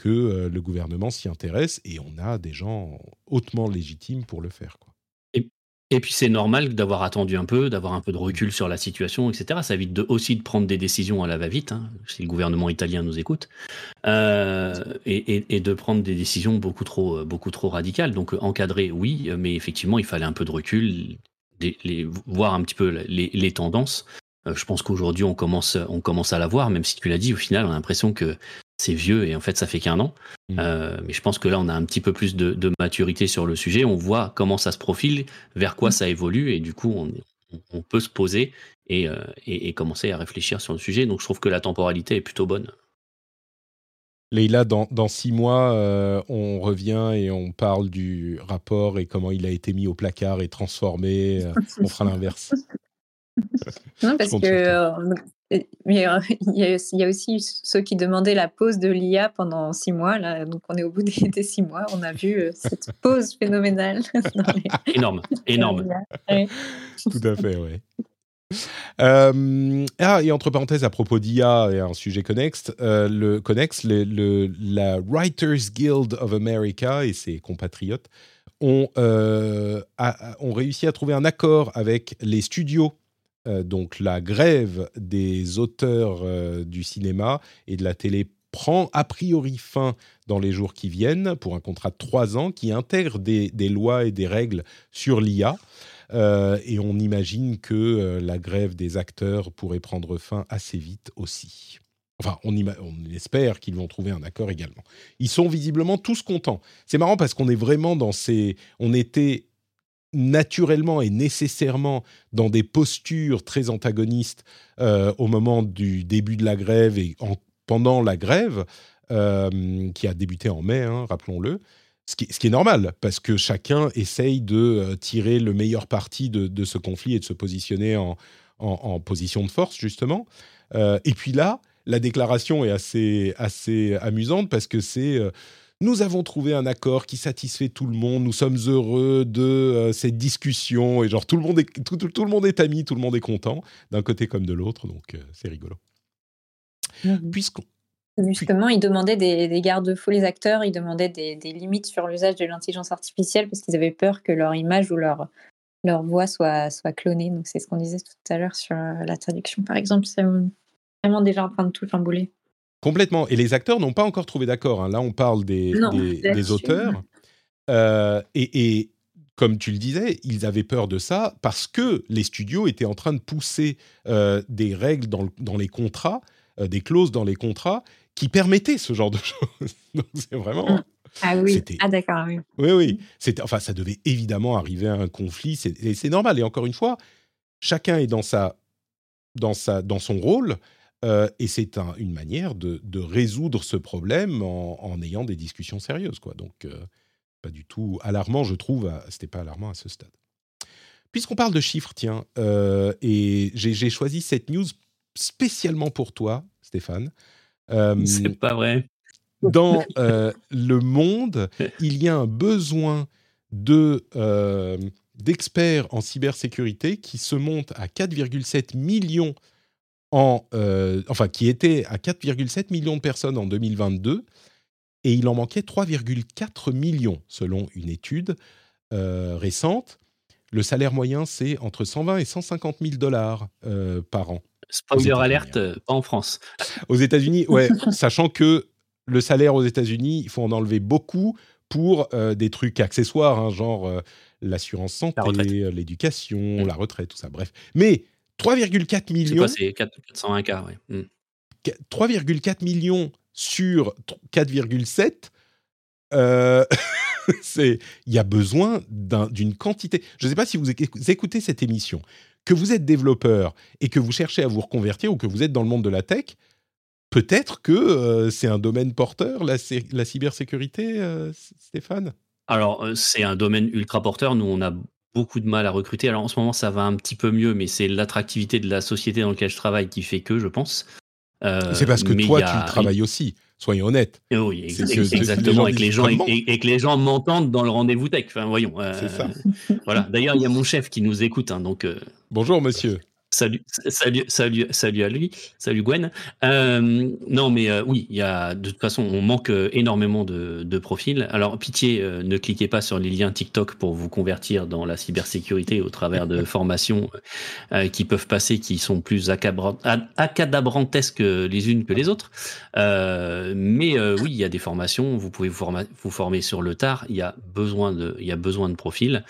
que euh, le gouvernement s'y intéresse et on a des gens hautement légitimes pour le faire. Et puis c'est normal d'avoir attendu un peu, d'avoir un peu de recul sur la situation, etc. Ça évite aussi de prendre des décisions à la va-vite, hein, si le gouvernement italien nous écoute, euh, et, de prendre des décisions beaucoup trop, euh, radicales. Donc euh, encadrer, oui, mais effectivement, il fallait un peu de recul, voir un petit peu les, tendances. Je pense qu'aujourd'hui, on commence à la voir, même si tu l'as dit, au final, on a l'impression que c'est vieux et en fait, ça fait qu'un an. Mm. Euh, mais je pense que là, on a un petit peu plus de, de maturité sur le sujet. On voit comment ça se profile, vers quoi ça évolue, et du coup, on, on peut se poser et, euh, et- et commencer à réfléchir sur le sujet. Donc, je trouve que la temporalité est plutôt bonne. Leïla, dans, dans six mois, euh, on revient et on parle du rapport et comment il a été mis au placard et transformé. euh, on fera l'inverse. Non, parce que euh, mais euh, il y, a, il y a aussi ceux qui demandaient la pause de l'IA pendant six mois. Là, donc on est au bout des, des six mois. On a vu euh, cette pause phénoménale. les- Énorme, énorme. Ouais. Tout à fait, oui. Euh, ah, et entre parenthèses, à propos d'IA et un sujet connexe, euh, le, connexe le, le- la Writers Guild of America et ses compatriotes ont, euh, a- ont réussi à trouver un accord avec les studios. Euh, donc la grève des auteurs euh, du cinéma et de la télé prend a priori fin dans les jours qui viennent pour un contrat de trois ans qui intègre des, lois et des règles sur l'IA. Euh, et on imagine que la grève des acteurs pourrait prendre fin assez vite aussi. Enfin, on, on espère qu'ils vont trouver un accord également. Ils sont visiblement tous contents. C'est marrant parce qu'on est vraiment dans ces... On était naturellement et nécessairement dans des postures très antagonistes euh, au moment du début de la grève et en, pendant la grève, euh, qui a débuté en mai, hein, rappelons-le. Ce qui, est normal, parce que chacun essaye de euh, tirer le meilleur parti de, ce conflit et de se positionner en position de force, justement. et puis là, la déclaration est assez, assez amusante parce que c'est nous avons trouvé un accord qui satisfait tout le monde, nous sommes heureux de euh, cette discussion, et genre tout le, monde est, tout, tout, le monde est ami, tout le monde est content, d'un côté comme de l'autre, donc euh, c'est rigolo. Mmh. Puisqu'on... Justement, ils demandaient des, des garde-fous, les acteurs, ils demandaient des, des limites sur l'usage de l'intelligence artificielle parce qu'ils avaient peur que leur image ou leur, leur voix soit, soit clonée. Donc c'est ce qu'on disait tout à l'heure sur euh, la traduction, par exemple. C'est vraiment déjà en train de tout chambouler. Complètement. Et les acteurs n'ont pas encore trouvé d'accord. Hein. Là, on parle des, des, des auteurs. Euh, et, et, comme tu le disais, ils avaient peur de ça parce que les studios étaient en train de pousser euh, des règles dans, dans les contrats, euh, des clauses dans les contrats qui permettaient ce genre de choses. Donc, c'est vraiment. Mmh. Ah oui. Ah d'accord. Oui. Oui, oui. C'était. Enfin, ça devait évidemment arriver à un conflit. C'est, et c'est normal. Et encore une fois, chacun est dans sa, dans sa, dans son rôle. Euh, et c'est un, une manière de, de, résoudre ce problème en, en, ayant des discussions sérieuses. Quoi. Donc, euh, pas du tout alarmant, je trouve. C'était pas alarmant à ce stade. Puisqu'on parle de chiffres, tiens, euh, et j'ai choisi cette news spécialement pour toi, Stéphane. c'est pas vrai. Dans le monde, il y a un besoin de d'experts en cybersécurité qui se monte à 4,7 millions en, euh, enfin, qui était à 4,7 millions de personnes en 2022, et il en manquait 3,4 millions selon une étude euh, récente. Le salaire moyen, c'est entre 120 et 150 000 dollars euh, par an. Spoiler alerte, hein. pas en France. Aux États-Unis, ouais, sachant que le salaire aux États-Unis, il faut en enlever beaucoup pour des trucs accessoires, hein, genre l'assurance santé, l'éducation, la retraite, tout ça. Bref, mais 3,4 millions. C'est 401 k ouais. 3,4 millions sur 4,7. Euh, il y a besoin d'une quantité. Je ne sais pas si vous écoutez cette émission, que vous êtes développeur et que vous cherchez à vous reconvertir ou que vous êtes dans le monde de la tech. Peut-être que euh, c'est un domaine porteur, la, la cybersécurité, euh, Stéphane? Alors, c'est un domaine ultra porteur. Nous, on a beaucoup de mal à recruter. Alors en ce moment, ça va un petit peu mieux, mais c'est l'attractivité de la société dans laquelle je travaille qui fait que, je pense. Euh, c'est parce que toi, tu travailles aussi. Soyons honnêtes. Eh oui, exactement. Et que les gens, et, que les gens m'entendent dans le rendez-vous tech. Enfin, voyons. Euh, c'est ça. voilà. D'ailleurs, il y a mon chef qui nous écoute. Hein, donc. Euh, Bonjour, monsieur. Salut, salut, salut, salut à lui, salut Gwen. Euh, non, mais euh, oui, il y a de toute façon, on manque euh, énormément de, de profils. Alors, pitié, ne cliquez pas sur les liens TikTok pour vous convertir dans la cybersécurité au travers de formations qui peuvent passer, qui sont plus accadabrantesques les unes que les autres. mais oui, il y a des formations. Vous pouvez vous, vous, former sur le tard. Il y a besoin de, il y a besoin de profils.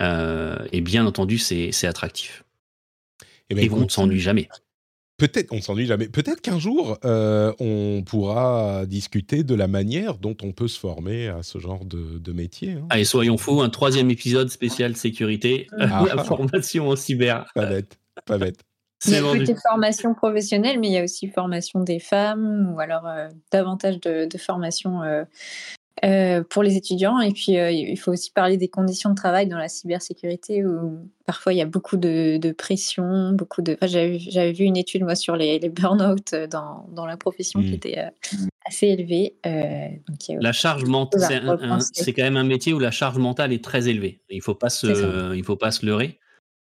et bien entendu, c'est attractif. Eh ben, et on ne s'ennuie jamais. Peut-être, on s'ennuie jamais. Peut-être qu'un jour, euh, on pourra discuter de la manière dont on peut se former à ce genre de, métier. Hein. Allez, soyons fous, un troisième épisode spécial sécurité, ah. la formation en cyber. Pas bête, pas bête. Il y a des formations professionnelles, mais il y a aussi formation des femmes, ou alors euh, davantage de, de formation euh, euh, pour les étudiants. Et puis, euh, il faut aussi parler des conditions de travail dans la cybersécurité où parfois il y a beaucoup de, de pression, beaucoup de. Enfin, J'avais vu une étude moi sur les, les burn-out euh, dans, dans, la profession qui mmh. était assez élevée. donc, la charge mentale, c'est quand même un métier où la charge mentale est très élevée. Il faut pas se, il faut pas se leurrer.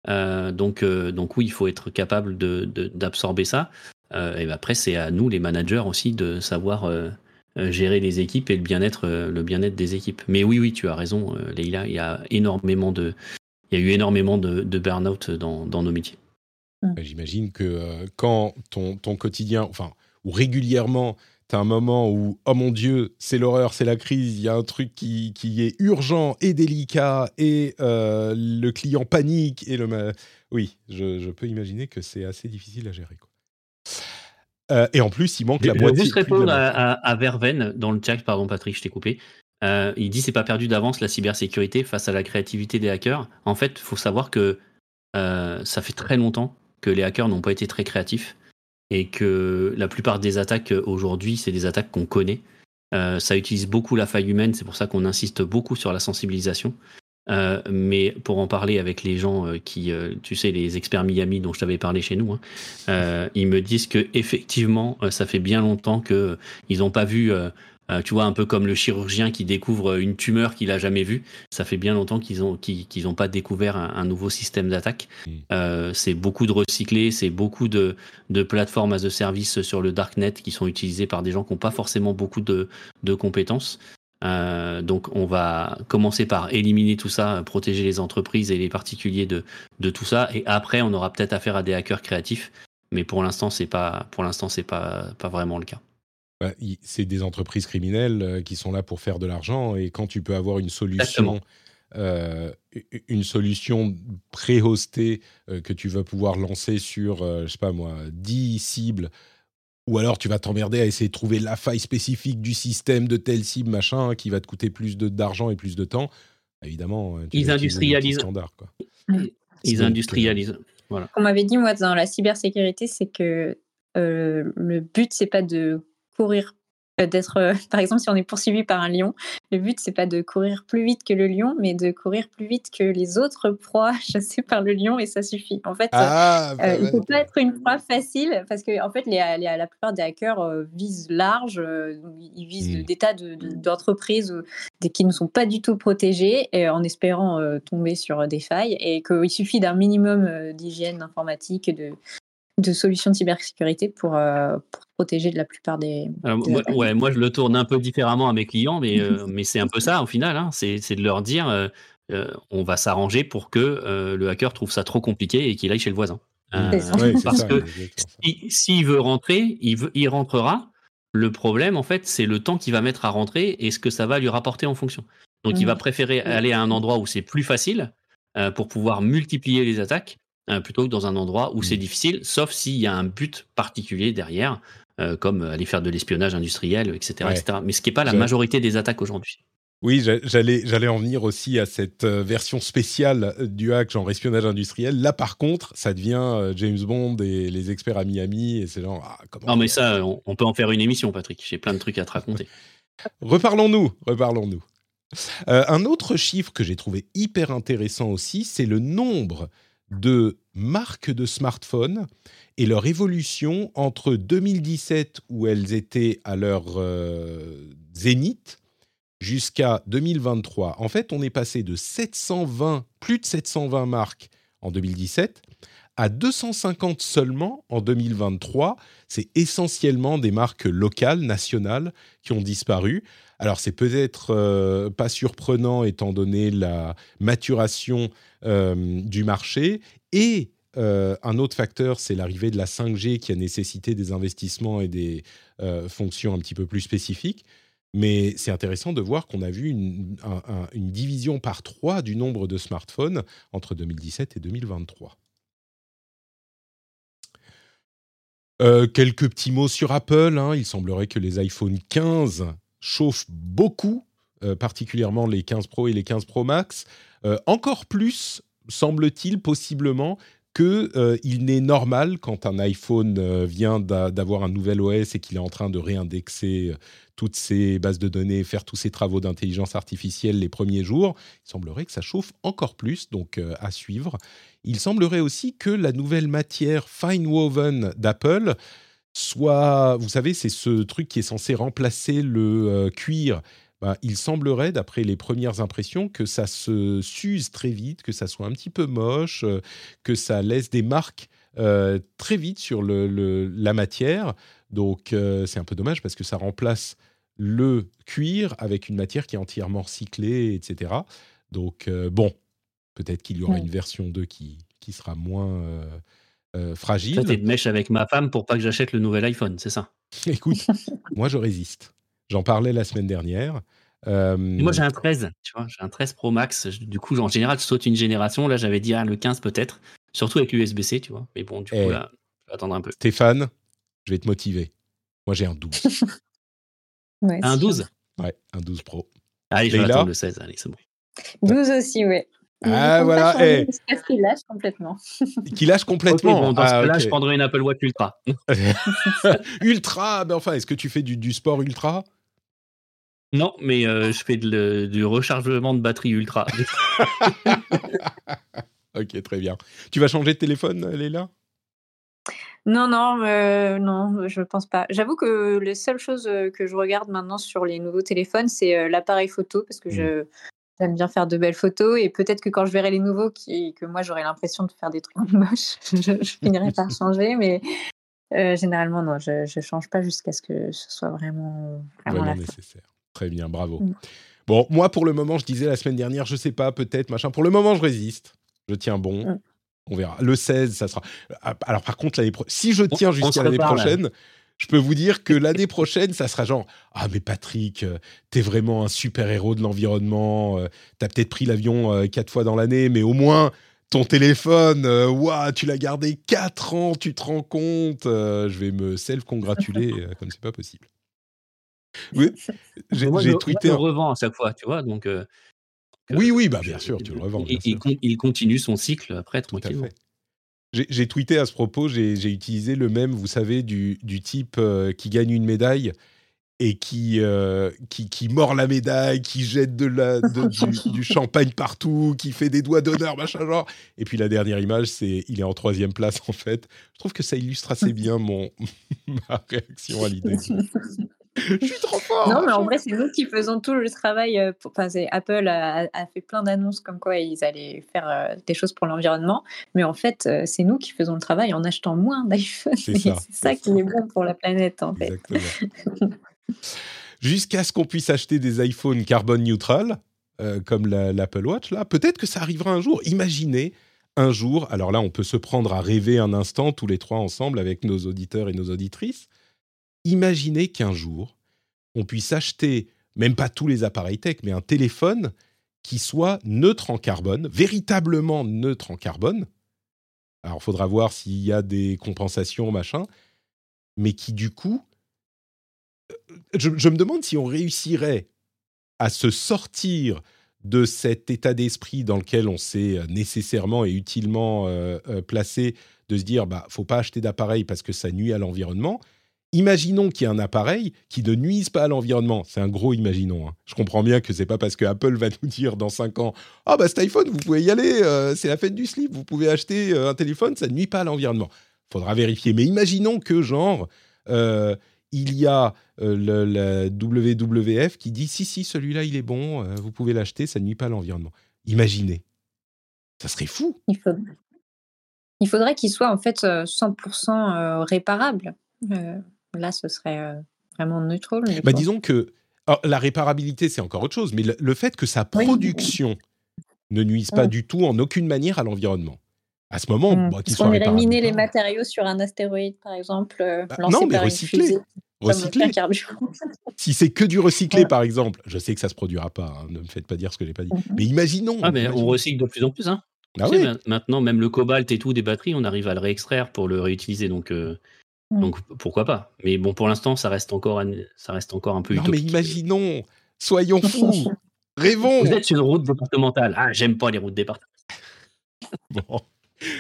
donc, donc oui, il faut être capable d'absorber de, ça. et ben après, c'est à nous, les managers aussi, de savoir gérer les équipes et le bien-être euh, le bien-être des équipes. Mais oui, oui, tu as raison, euh, Leïla, il y a énormément de il y a eu énormément de, de burn-out dans, dans, nos métiers. Mmh. J'imagine que quand ton, ton, quotidien, enfin, ou régulièrement, tu as un moment où, oh mon Dieu, c'est l'horreur, c'est la crise, il y a un truc qui, qui, est urgent et délicat, et euh, le client panique, et le... Oui, je, je peux imaginer que c'est assez difficile à gérer. Quoi. Euh, et en plus, il manque la moitié. Je vais juste répondre à, à, Verven dans le chat, pardon Patrick, je t'ai coupé. Euh, il dit c'est pas perdu d'avance la cybersécurité face à la créativité des hackers. En fait, il faut savoir que ça fait très longtemps que les hackers n'ont pas été très créatifs et que la plupart des attaques euh, aujourd'hui, c'est des attaques qu'on connaît. Euh, ça utilise beaucoup la faille humaine, c'est pour ça qu'on insiste beaucoup sur la sensibilisation. Euh, mais pour en parler avec les gens qui, tu sais, les experts Miami dont je t'avais parlé chez nous, hein, ils me disent que effectivement, ça fait bien longtemps que ils n'ont pas vu euh, tu vois, un peu comme le chirurgien qui découvre une tumeur qu'il a jamais vue. Ça fait bien longtemps qu'ils ont qu'ils n'ont pas découvert un, nouveau système d'attaque. Mm. Euh, c'est beaucoup de recyclés, c'est beaucoup de, de plateformes as a service sur le darknet qui sont utilisées par des gens qui n'ont pas forcément beaucoup de, de compétences. Euh, donc on va commencer par éliminer tout ça, protéger les entreprises et les particuliers de, de tout ça, et après on aura peut-être affaire à des hackers créatifs. Mais pour l'instant c'est pas pour l'instant c'est pas pas vraiment le cas. Bah, c'est des entreprises criminelles euh, qui sont là pour faire de l'argent et quand tu peux avoir une solution, euh, une solution pré-hostée euh, que tu vas pouvoir lancer sur, je sais pas moi, 10 cibles, ou alors tu vas t'emmerder à essayer de trouver la faille spécifique du système de telle cible, machin, qui va te coûter plus d'argent et plus de temps, évidemment. Ils industrialisent. Ils industrialisent. Voilà. On m'avait dit, moi, dans la cybersécurité, c'est que le but, c'est pas de courir euh, d'être, euh, par exemple, si on est poursuivi par un lion, le but c'est pas de courir plus vite que le lion, mais de courir plus vite que les autres proies chassées par le lion et ça suffit. En fait, ah, bah il faut pas être une proie facile parce que en fait, les, la plupart des hackers visent large, ils visent des tas d'entreprises de, qui ne sont pas du tout protégées et, en espérant tomber sur des failles et qu'il suffit d'un minimum d'hygiène informatique, de, de solutions de cybersécurité pour, euh, pour protéger de la plupart des. moi, ouais, moi, je le tourne un peu différemment à mes clients, mais, euh, mais c'est un peu ça au final. Hein. c'est de leur dire euh, on va s'arranger pour que le hacker trouve ça trop compliqué et qu'il aille chez le voisin. parce que s'il veut rentrer, il, veut, il rentrera. Le problème, en fait, c'est le temps qu'il va mettre à rentrer et ce que ça va lui rapporter en fonction. Donc, il va préférer aller à un endroit où c'est plus facile pour pouvoir multiplier les attaques euh, plutôt que dans un endroit où c'est mmh. difficile, sauf s'il y a un but particulier derrière, euh, comme aller faire de l'espionnage industriel, etc., etc. Mais ce qui n'est pas la majorité des attaques aujourd'hui. Oui, j'allais, j'allais en venir aussi à cette euh, version spéciale du hack, genre espionnage industriel. Là, par contre, ça devient James Bond et les experts à Miami, et c'est genre. Ah, non, mais ça, on, peut en faire une émission, Patrick. J'ai plein de trucs à te raconter. reparlons-nous, reparlons-nous. un autre chiffre que j'ai trouvé hyper intéressant aussi, c'est le nombre de marques de smartphones et leur évolution entre 2017, où elles étaient à leur euh, zénith, jusqu'à 2023. En fait, on est passé de 720, plus de 720 marques en 2017 à 250 seulement en 2023. C'est essentiellement des marques locales, nationales, qui ont disparu. Alors c'est peut-être euh, pas surprenant étant donné la maturation euh, du marché et euh, un autre facteur, c'est l'arrivée de la 5G qui a nécessité des investissements et des fonctions un petit peu plus spécifiques. Mais c'est intéressant de voir qu'on a vu une, division par trois du nombre de smartphones entre 2017 et 2023. quelques petits mots sur Apple. Hein. Il semblerait que les iPhone 15 chauffe beaucoup, euh, particulièrement les 15 Pro et les 15 Pro Max, euh, encore plus, semble-t-il, possiblement, qu'il euh, n'est normal quand un iPhone vient d'avoir un nouvel OS et qu'il est en train de réindexer toutes ses bases de données, faire tous ses travaux d'intelligence artificielle les premiers jours. Il semblerait que ça chauffe encore plus, donc à suivre. Il semblerait aussi que la nouvelle matière fine woven d'Apple soit, vous savez, c'est ce truc qui est censé remplacer le euh, cuir. Ben, il semblerait, d'après les premières impressions, que ça se s'use très vite, que ça soit un petit peu moche, euh, que ça laisse des marques euh, très vite sur le, la matière. Donc c'est un peu dommage parce que ça remplace le cuir avec une matière qui est entièrement recyclée, etc. Donc bon, peut-être qu'il y aura une version 2 qui, qui sera moins euh, fragile. Tu de mèche avec ma femme pour pas que j'achète le nouvel iPhone, c'est ça? Écoute, moi je résiste. J'en parlais la semaine dernière. Euh, moi, j'ai un 13, tu vois, j'ai un 13 Pro Max. Du coup, en général, je saute une génération. Là, j'avais dit ah, le 15 peut-être, surtout avec l'USB-C, tu vois. Mais bon, du coup, Eh. là, je vais attendre un peu. Stéphane, je vais te motiver. Moi j'ai un 12. Ouais, Un c'est 12 Ouais, un 12 Pro. Allez, je vais attendre le 16. Allez, c'est bon. 12 aussi, ouais. Ah, voilà, eh. qu'ils lâchent complètement. Qui lâche complètement. bon, dans ce Ah, cas-là, je prendrai une Apple Watch Ultra. ultra, ben enfin, est-ce que tu fais du, du sport ultra? Non, mais euh, je fais de du rechargement de batterie Ultra. Ok, très bien. Tu vas changer de téléphone, Léla Non, non, euh, non, je pense pas. J'avoue que les seules choses euh, que je regarde maintenant sur les nouveaux téléphones, c'est euh, l'appareil photo parce que je j'aime bien faire de belles photos et peut-être que quand je verrai les nouveaux, qui, que moi j'aurai l'impression de faire des trucs moches, je, je finirai par changer, mais euh, généralement non, je, je change pas jusqu'à ce que ce soit vraiment nécessaire. Très bien, bravo. Mm. Bon, moi, pour le moment, je disais la semaine dernière, je sais pas, peut-être, machin. Pour le moment, je résiste. Je tiens bon. Mm. On verra. Le 16, ça sera. Ah, Alors, par contre, l'année pro- si je tiens jusqu'à l'année prochaine, je peux vous dire que l'année prochaine, ça sera genre Ah, mais Patrick, euh, t'es vraiment un super-héros de l'environnement. euh, T'as peut-être pris l'avion euh, quatre fois dans l'année, mais au moins. Ton téléphone, ouah, tu l'as gardé 4 ans, tu te rends compte euh, Je vais me self-congratuler euh, comme c'est pas possible. Oui, j'ai je, moi, tweeté. je revends à chaque fois, tu vois. Donc, euh, Oui, oui, bah bien sûr, tu le revends. il, il continue son cycle après, Tout à tranquillement. fait. J'ai tweeté à ce propos, j'ai j'ai utilisé le même, vous savez, du, du type euh, qui gagne une médaille et qui, euh, qui, qui mord la médaille, qui jette de la, de- du, du champagne partout, qui fait des doigts d'honneur, machin genre. Et puis la dernière image, c'est il est en troisième place en fait. Je trouve que ça illustre assez bien mon ma réaction à l'idée. Je suis trop fort. Non, mais en vrai, c'est nous qui faisons tout le travail. euh, pour- Enfin, c'est- Apple a, a fait plein d'annonces comme quoi ils allaient faire euh, des choses pour l'environnement. Mais en fait, euh, c'est nous qui faisons le travail en achetant moins d'iPhone. C'est ça, qui est bon pour la planète, en fait. Jusqu'à ce qu'on puisse acheter des iPhones carbone neutral, euh, comme la- l'Apple Watch, là, peut-être que ça arrivera un jour. Imaginez un jour, alors là, on peut se prendre à rêver un instant, tous les trois ensemble, avec nos auditeurs et nos auditrices. Imaginez qu'un jour, on puisse acheter, même pas tous les appareils tech, mais un téléphone qui soit neutre en carbone, véritablement neutre en carbone. Alors, il faudra voir s'il y a des compensations, machin, mais qui, du coup, je, je me demande si on réussirait à se sortir de cet état d'esprit dans lequel on s'est euh, nécessairement et utilement euh, euh, placé, de se dire bah faut pas acheter d'appareil parce que ça nuit à l'environnement. Imaginons qu'il y ait un appareil qui ne nuise pas à l'environnement. C'est un gros imaginons. hein. Je comprends bien que c'est pas parce que Apple va nous dire dans 5 ans ah bah cet iPhone vous pouvez y aller, euh, c'est la fête du slip, vous pouvez acheter euh, un téléphone, ça ne nuit pas à l'environnement. Faudra vérifier. Mais imaginons que genre euh, il y a le, la WWF qui dit si si celui-là il est bon, vous pouvez l'acheter, ça ne nuit pas à l'environnement. Imaginez, ça serait fou. Il faudrait, il faudrait qu'il soit en fait euh, 100% euh, réparable. Là, ce serait euh, vraiment neutral. Bah disons que alors, la réparabilité c'est encore autre chose, mais le, le fait que sa Oui. production ne nuise pas Mm. du tout en aucune manière à l'environnement. À ce moment, Mm. bah, qu'il soit qu'on irait réparable miner les matériaux sur un astéroïde, par exemple, euh, Bah, lancé non, mais par une recycler. fusée comme Recycler. Si c'est que du recyclé, Ouais. par exemple, je sais que ça se produira pas. hein, ne me faites pas dire ce que j'ai pas dit. Mhm. Mais imaginons. Ah, mais on imaginons. recycle de plus en plus. Hein. Ah sais, oui. ma- Maintenant, même le cobalt et tout des batteries, on arrive à le réextraire pour le réutiliser. Donc, euh, Mm. donc pourquoi pas Mais bon, pour l'instant, ça reste encore, un- ça reste encore un peu Non, mais imaginons. Soyons fous. Rêvons. Vous êtes sur une route départementale. Ah, j'aime pas les routes départementales. Bon,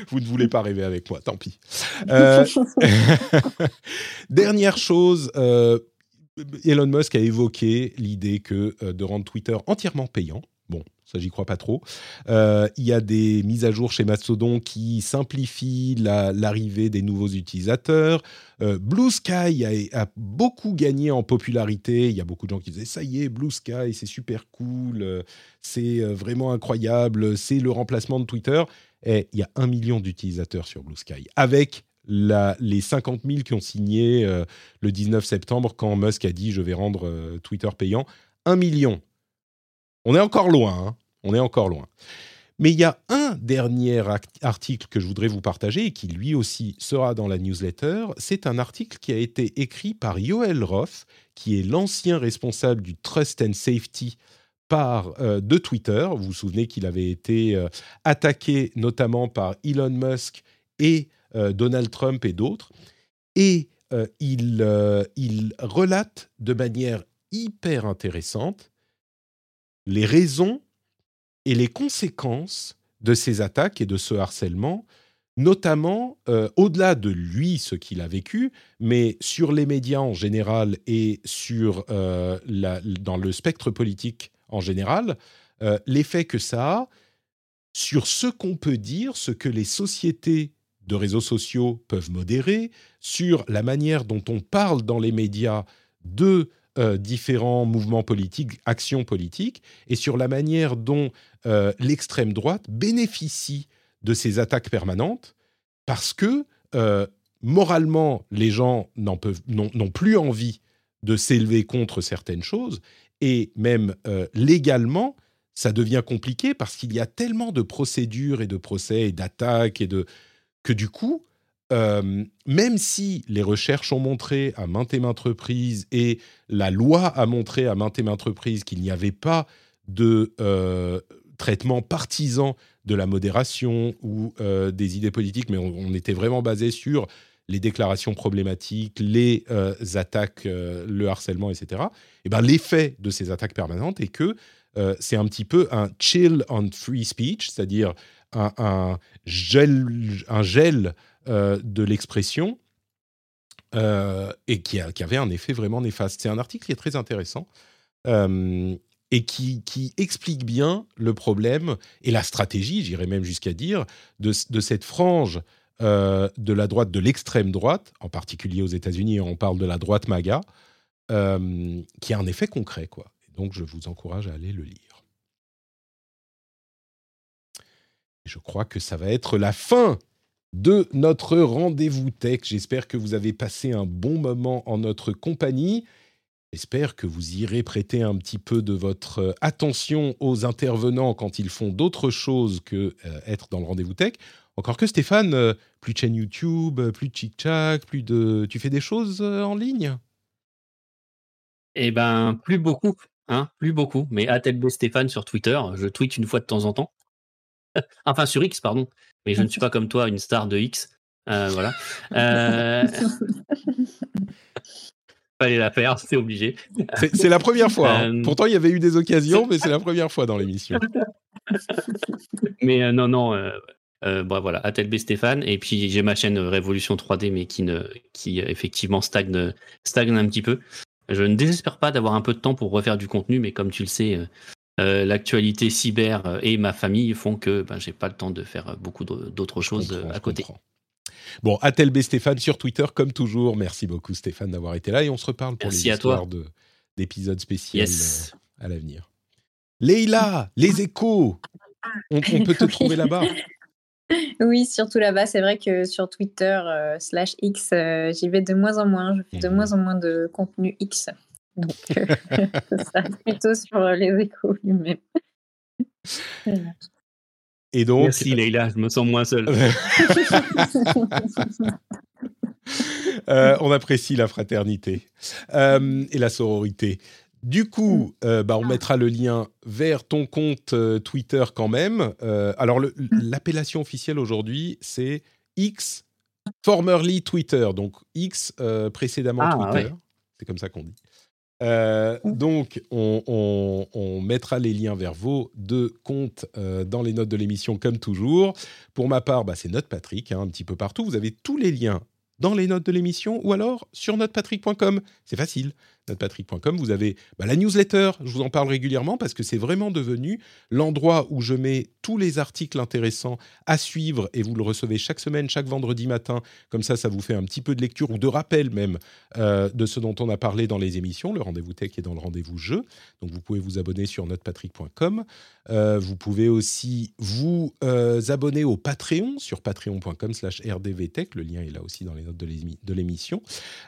vous ne voulez pas rêver avec moi, tant pis. Euh, Dernière chose, euh, Elon Musk a évoqué l'idée que euh, de rendre Twitter entièrement payant. Bon, ça j'y crois pas trop. Euh, Il y a des mises à jour chez Mastodon qui simplifient la- l'arrivée des nouveaux utilisateurs. Euh, Blue Sky a, beaucoup gagné en popularité. Il y a beaucoup de gens qui disaient ça y est, Blue Sky, c'est super cool, euh, c'est vraiment incroyable, c'est le remplacement de Twitter. Et il y a un million d'utilisateurs sur Blue Sky, avec les 50 000 qui ont signé le 19 septembre quand Musk a dit je vais rendre Twitter payant. Un million. On est encore loin, hein. on est encore loin. Mais il y a un dernier article que je voudrais vous partager et qui lui aussi sera dans la newsletter. C'est un article qui a été écrit par Yoel Roth, qui est l'ancien responsable du Trust and Safety par, euh, de Twitter. Vous vous souvenez qu'il avait été euh, attaqué notamment par Elon Musk et euh, Donald Trump et d'autres. Et il, il relate de manière hyper intéressante les raisons et les conséquences de ces attaques et de ce harcèlement, notamment euh, au-delà de lui, ce qu'il a vécu, mais sur les médias en général et sur, euh, dans le spectre politique en général, euh, l'effet que ça a sur ce qu'on peut dire, ce que les sociétés de réseaux sociaux peuvent modérer, sur la manière dont on parle dans les médias de euh, différents mouvements politiques, actions politiques, et sur la manière dont euh, l'extrême droite bénéficie de ces attaques permanentes, parce que euh, moralement, les gens n'ont plus envie de s'élever contre certaines choses, et même légalement, ça devient compliqué parce qu'il y a tellement de procédures et de procès et d'attaques et de que du coup, euh, même si les recherches ont montré à maintes et maintes reprises et la loi a montré à maintes et maintes reprises qu'il n'y avait pas de euh, traitement partisan de la modération ou euh, des idées politiques, mais on, était vraiment basé sur les déclarations problématiques, les attaques, le harcèlement, etc. Et ben l'effet de ces attaques permanentes est que c'est un petit peu un chill on free speech, c'est-à-dire un, gel, un gel euh, de l'expression euh, et qui, avait un effet vraiment néfaste. C'est un article qui est très intéressant euh, et qui, explique bien le problème et la stratégie, j'irais même jusqu'à dire, de, cette frange de la droite, de l'extrême droite, en particulier aux États-Unis, on parle de la droite MAGA, qui a un effet concret. Quoi. donc, je vous encourage à aller le lire. je crois que ça va être la fin de notre rendez-vous tech. J'espère que vous avez passé un bon moment en notre compagnie. J'espère que vous irez prêter un petit peu de votre euh, attention aux intervenants quand ils font d'autres choses que euh, être dans le rendez-vous tech. Encore que Stéphane, euh, plus de chaîne YouTube, plus de chic-chac, plus de... Tu fais des choses en ligne? Eh ben, plus beaucoup, hein, plus beaucoup. Mais ATLB Stéphane sur Twitter, je tweete une fois de temps en temps. enfin, sur X, pardon mais je ne suis pas comme toi une star de X. Euh, voilà. Euh... Fallait la faire, c'est obligé. C'est la première fois. Hein. Euh, Pourtant, il y avait eu des occasions, mais c'est la première fois dans l'émission. mais euh, non, non. Euh, bah, voilà, ATLB Stéphane. Et puis j'ai ma chaîne Révolution 3D, mais qui, ne, qui effectivement stagne, stagne un petit peu. Je ne désespère pas d'avoir un peu de temps pour refaire du contenu, mais comme tu le sais, euh, l'actualité cyber euh, et ma famille font que ben, j'ai pas le temps de faire beaucoup d'autres choses euh, à côté. Bon, Atelb Stéphane sur Twitter, comme toujours. Merci beaucoup Stéphane d'avoir été là et on se reparle pour les histoires d'épisodes spéciaux à l'avenir. Leïla, les échos, on, peut te trouver là-bas. Oui, surtout là-bas. C'est vrai que sur Twitter slash X, j'y vais de moins en moins. Je fais de mhm. moins en moins de contenu X. Donc, euh, ça plutôt sur les échos lui-même. Et donc, Merci Leïla, je me sens moins seul. Euh, on apprécie la fraternité euh, et la sororité. Du coup, bah, on mettra le lien vers ton compte Twitter quand même. alors, l'appellation officielle aujourd'hui, c'est X, formerly Twitter. Donc, X précédemment ah, Twitter. C'est comme ça qu'on dit. Euh, donc, on, mettra les liens vers vos deux comptes euh, dans les notes de l'émission, comme toujours. Pour ma part, bah, c'est Note Patrick, hein, un petit peu partout. Vous avez tous les liens dans les notes de l'émission ou alors sur notepatrick.com. C'est facile notrepatrick.com. Vous avez bah, la newsletter, je vous en parle régulièrement parce que c'est vraiment devenu l'endroit où je mets tous les articles intéressants à suivre et vous le recevez chaque semaine, chaque vendredi matin. Comme ça, ça vous fait un petit peu de lecture ou de rappel même euh, de ce dont on a parlé dans les émissions. Le rendez-vous tech est dans le rendez-vous jeu. Donc vous pouvez vous abonner sur notrepatrick.com. Euh, vous pouvez aussi vous euh, abonner au Patreon sur patreon.com slash rdvtech. Le lien est là aussi dans les notes de l'émission.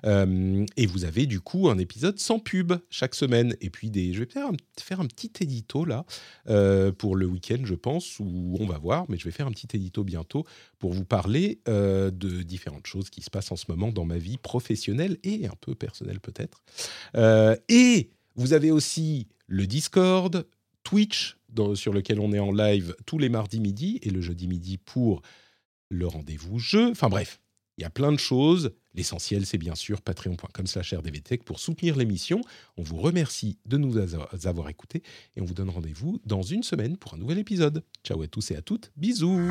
et vous avez du coup un épisode épisodes sans pub chaque semaine. Et puis, des, je vais faire un, petit édito là euh, pour le week-end, je pense, ou on va voir, mais je vais faire un petit édito bientôt pour vous parler euh, de différentes choses qui se passent en ce moment dans ma vie professionnelle et un peu personnelle peut-être. Euh, et vous avez aussi le Discord, Twitch, sur lequel on est en live tous les mardis midi et le jeudi midi pour le rendez-vous jeu. Enfin bref, il y a plein de choses. L'essentiel, c'est bien sûr patreon.com slash rdvtech pour soutenir l'émission. On vous remercie de nous avoir écoutés et on vous donne rendez-vous dans une semaine pour un nouvel épisode. Ciao à tous et à toutes. Bisous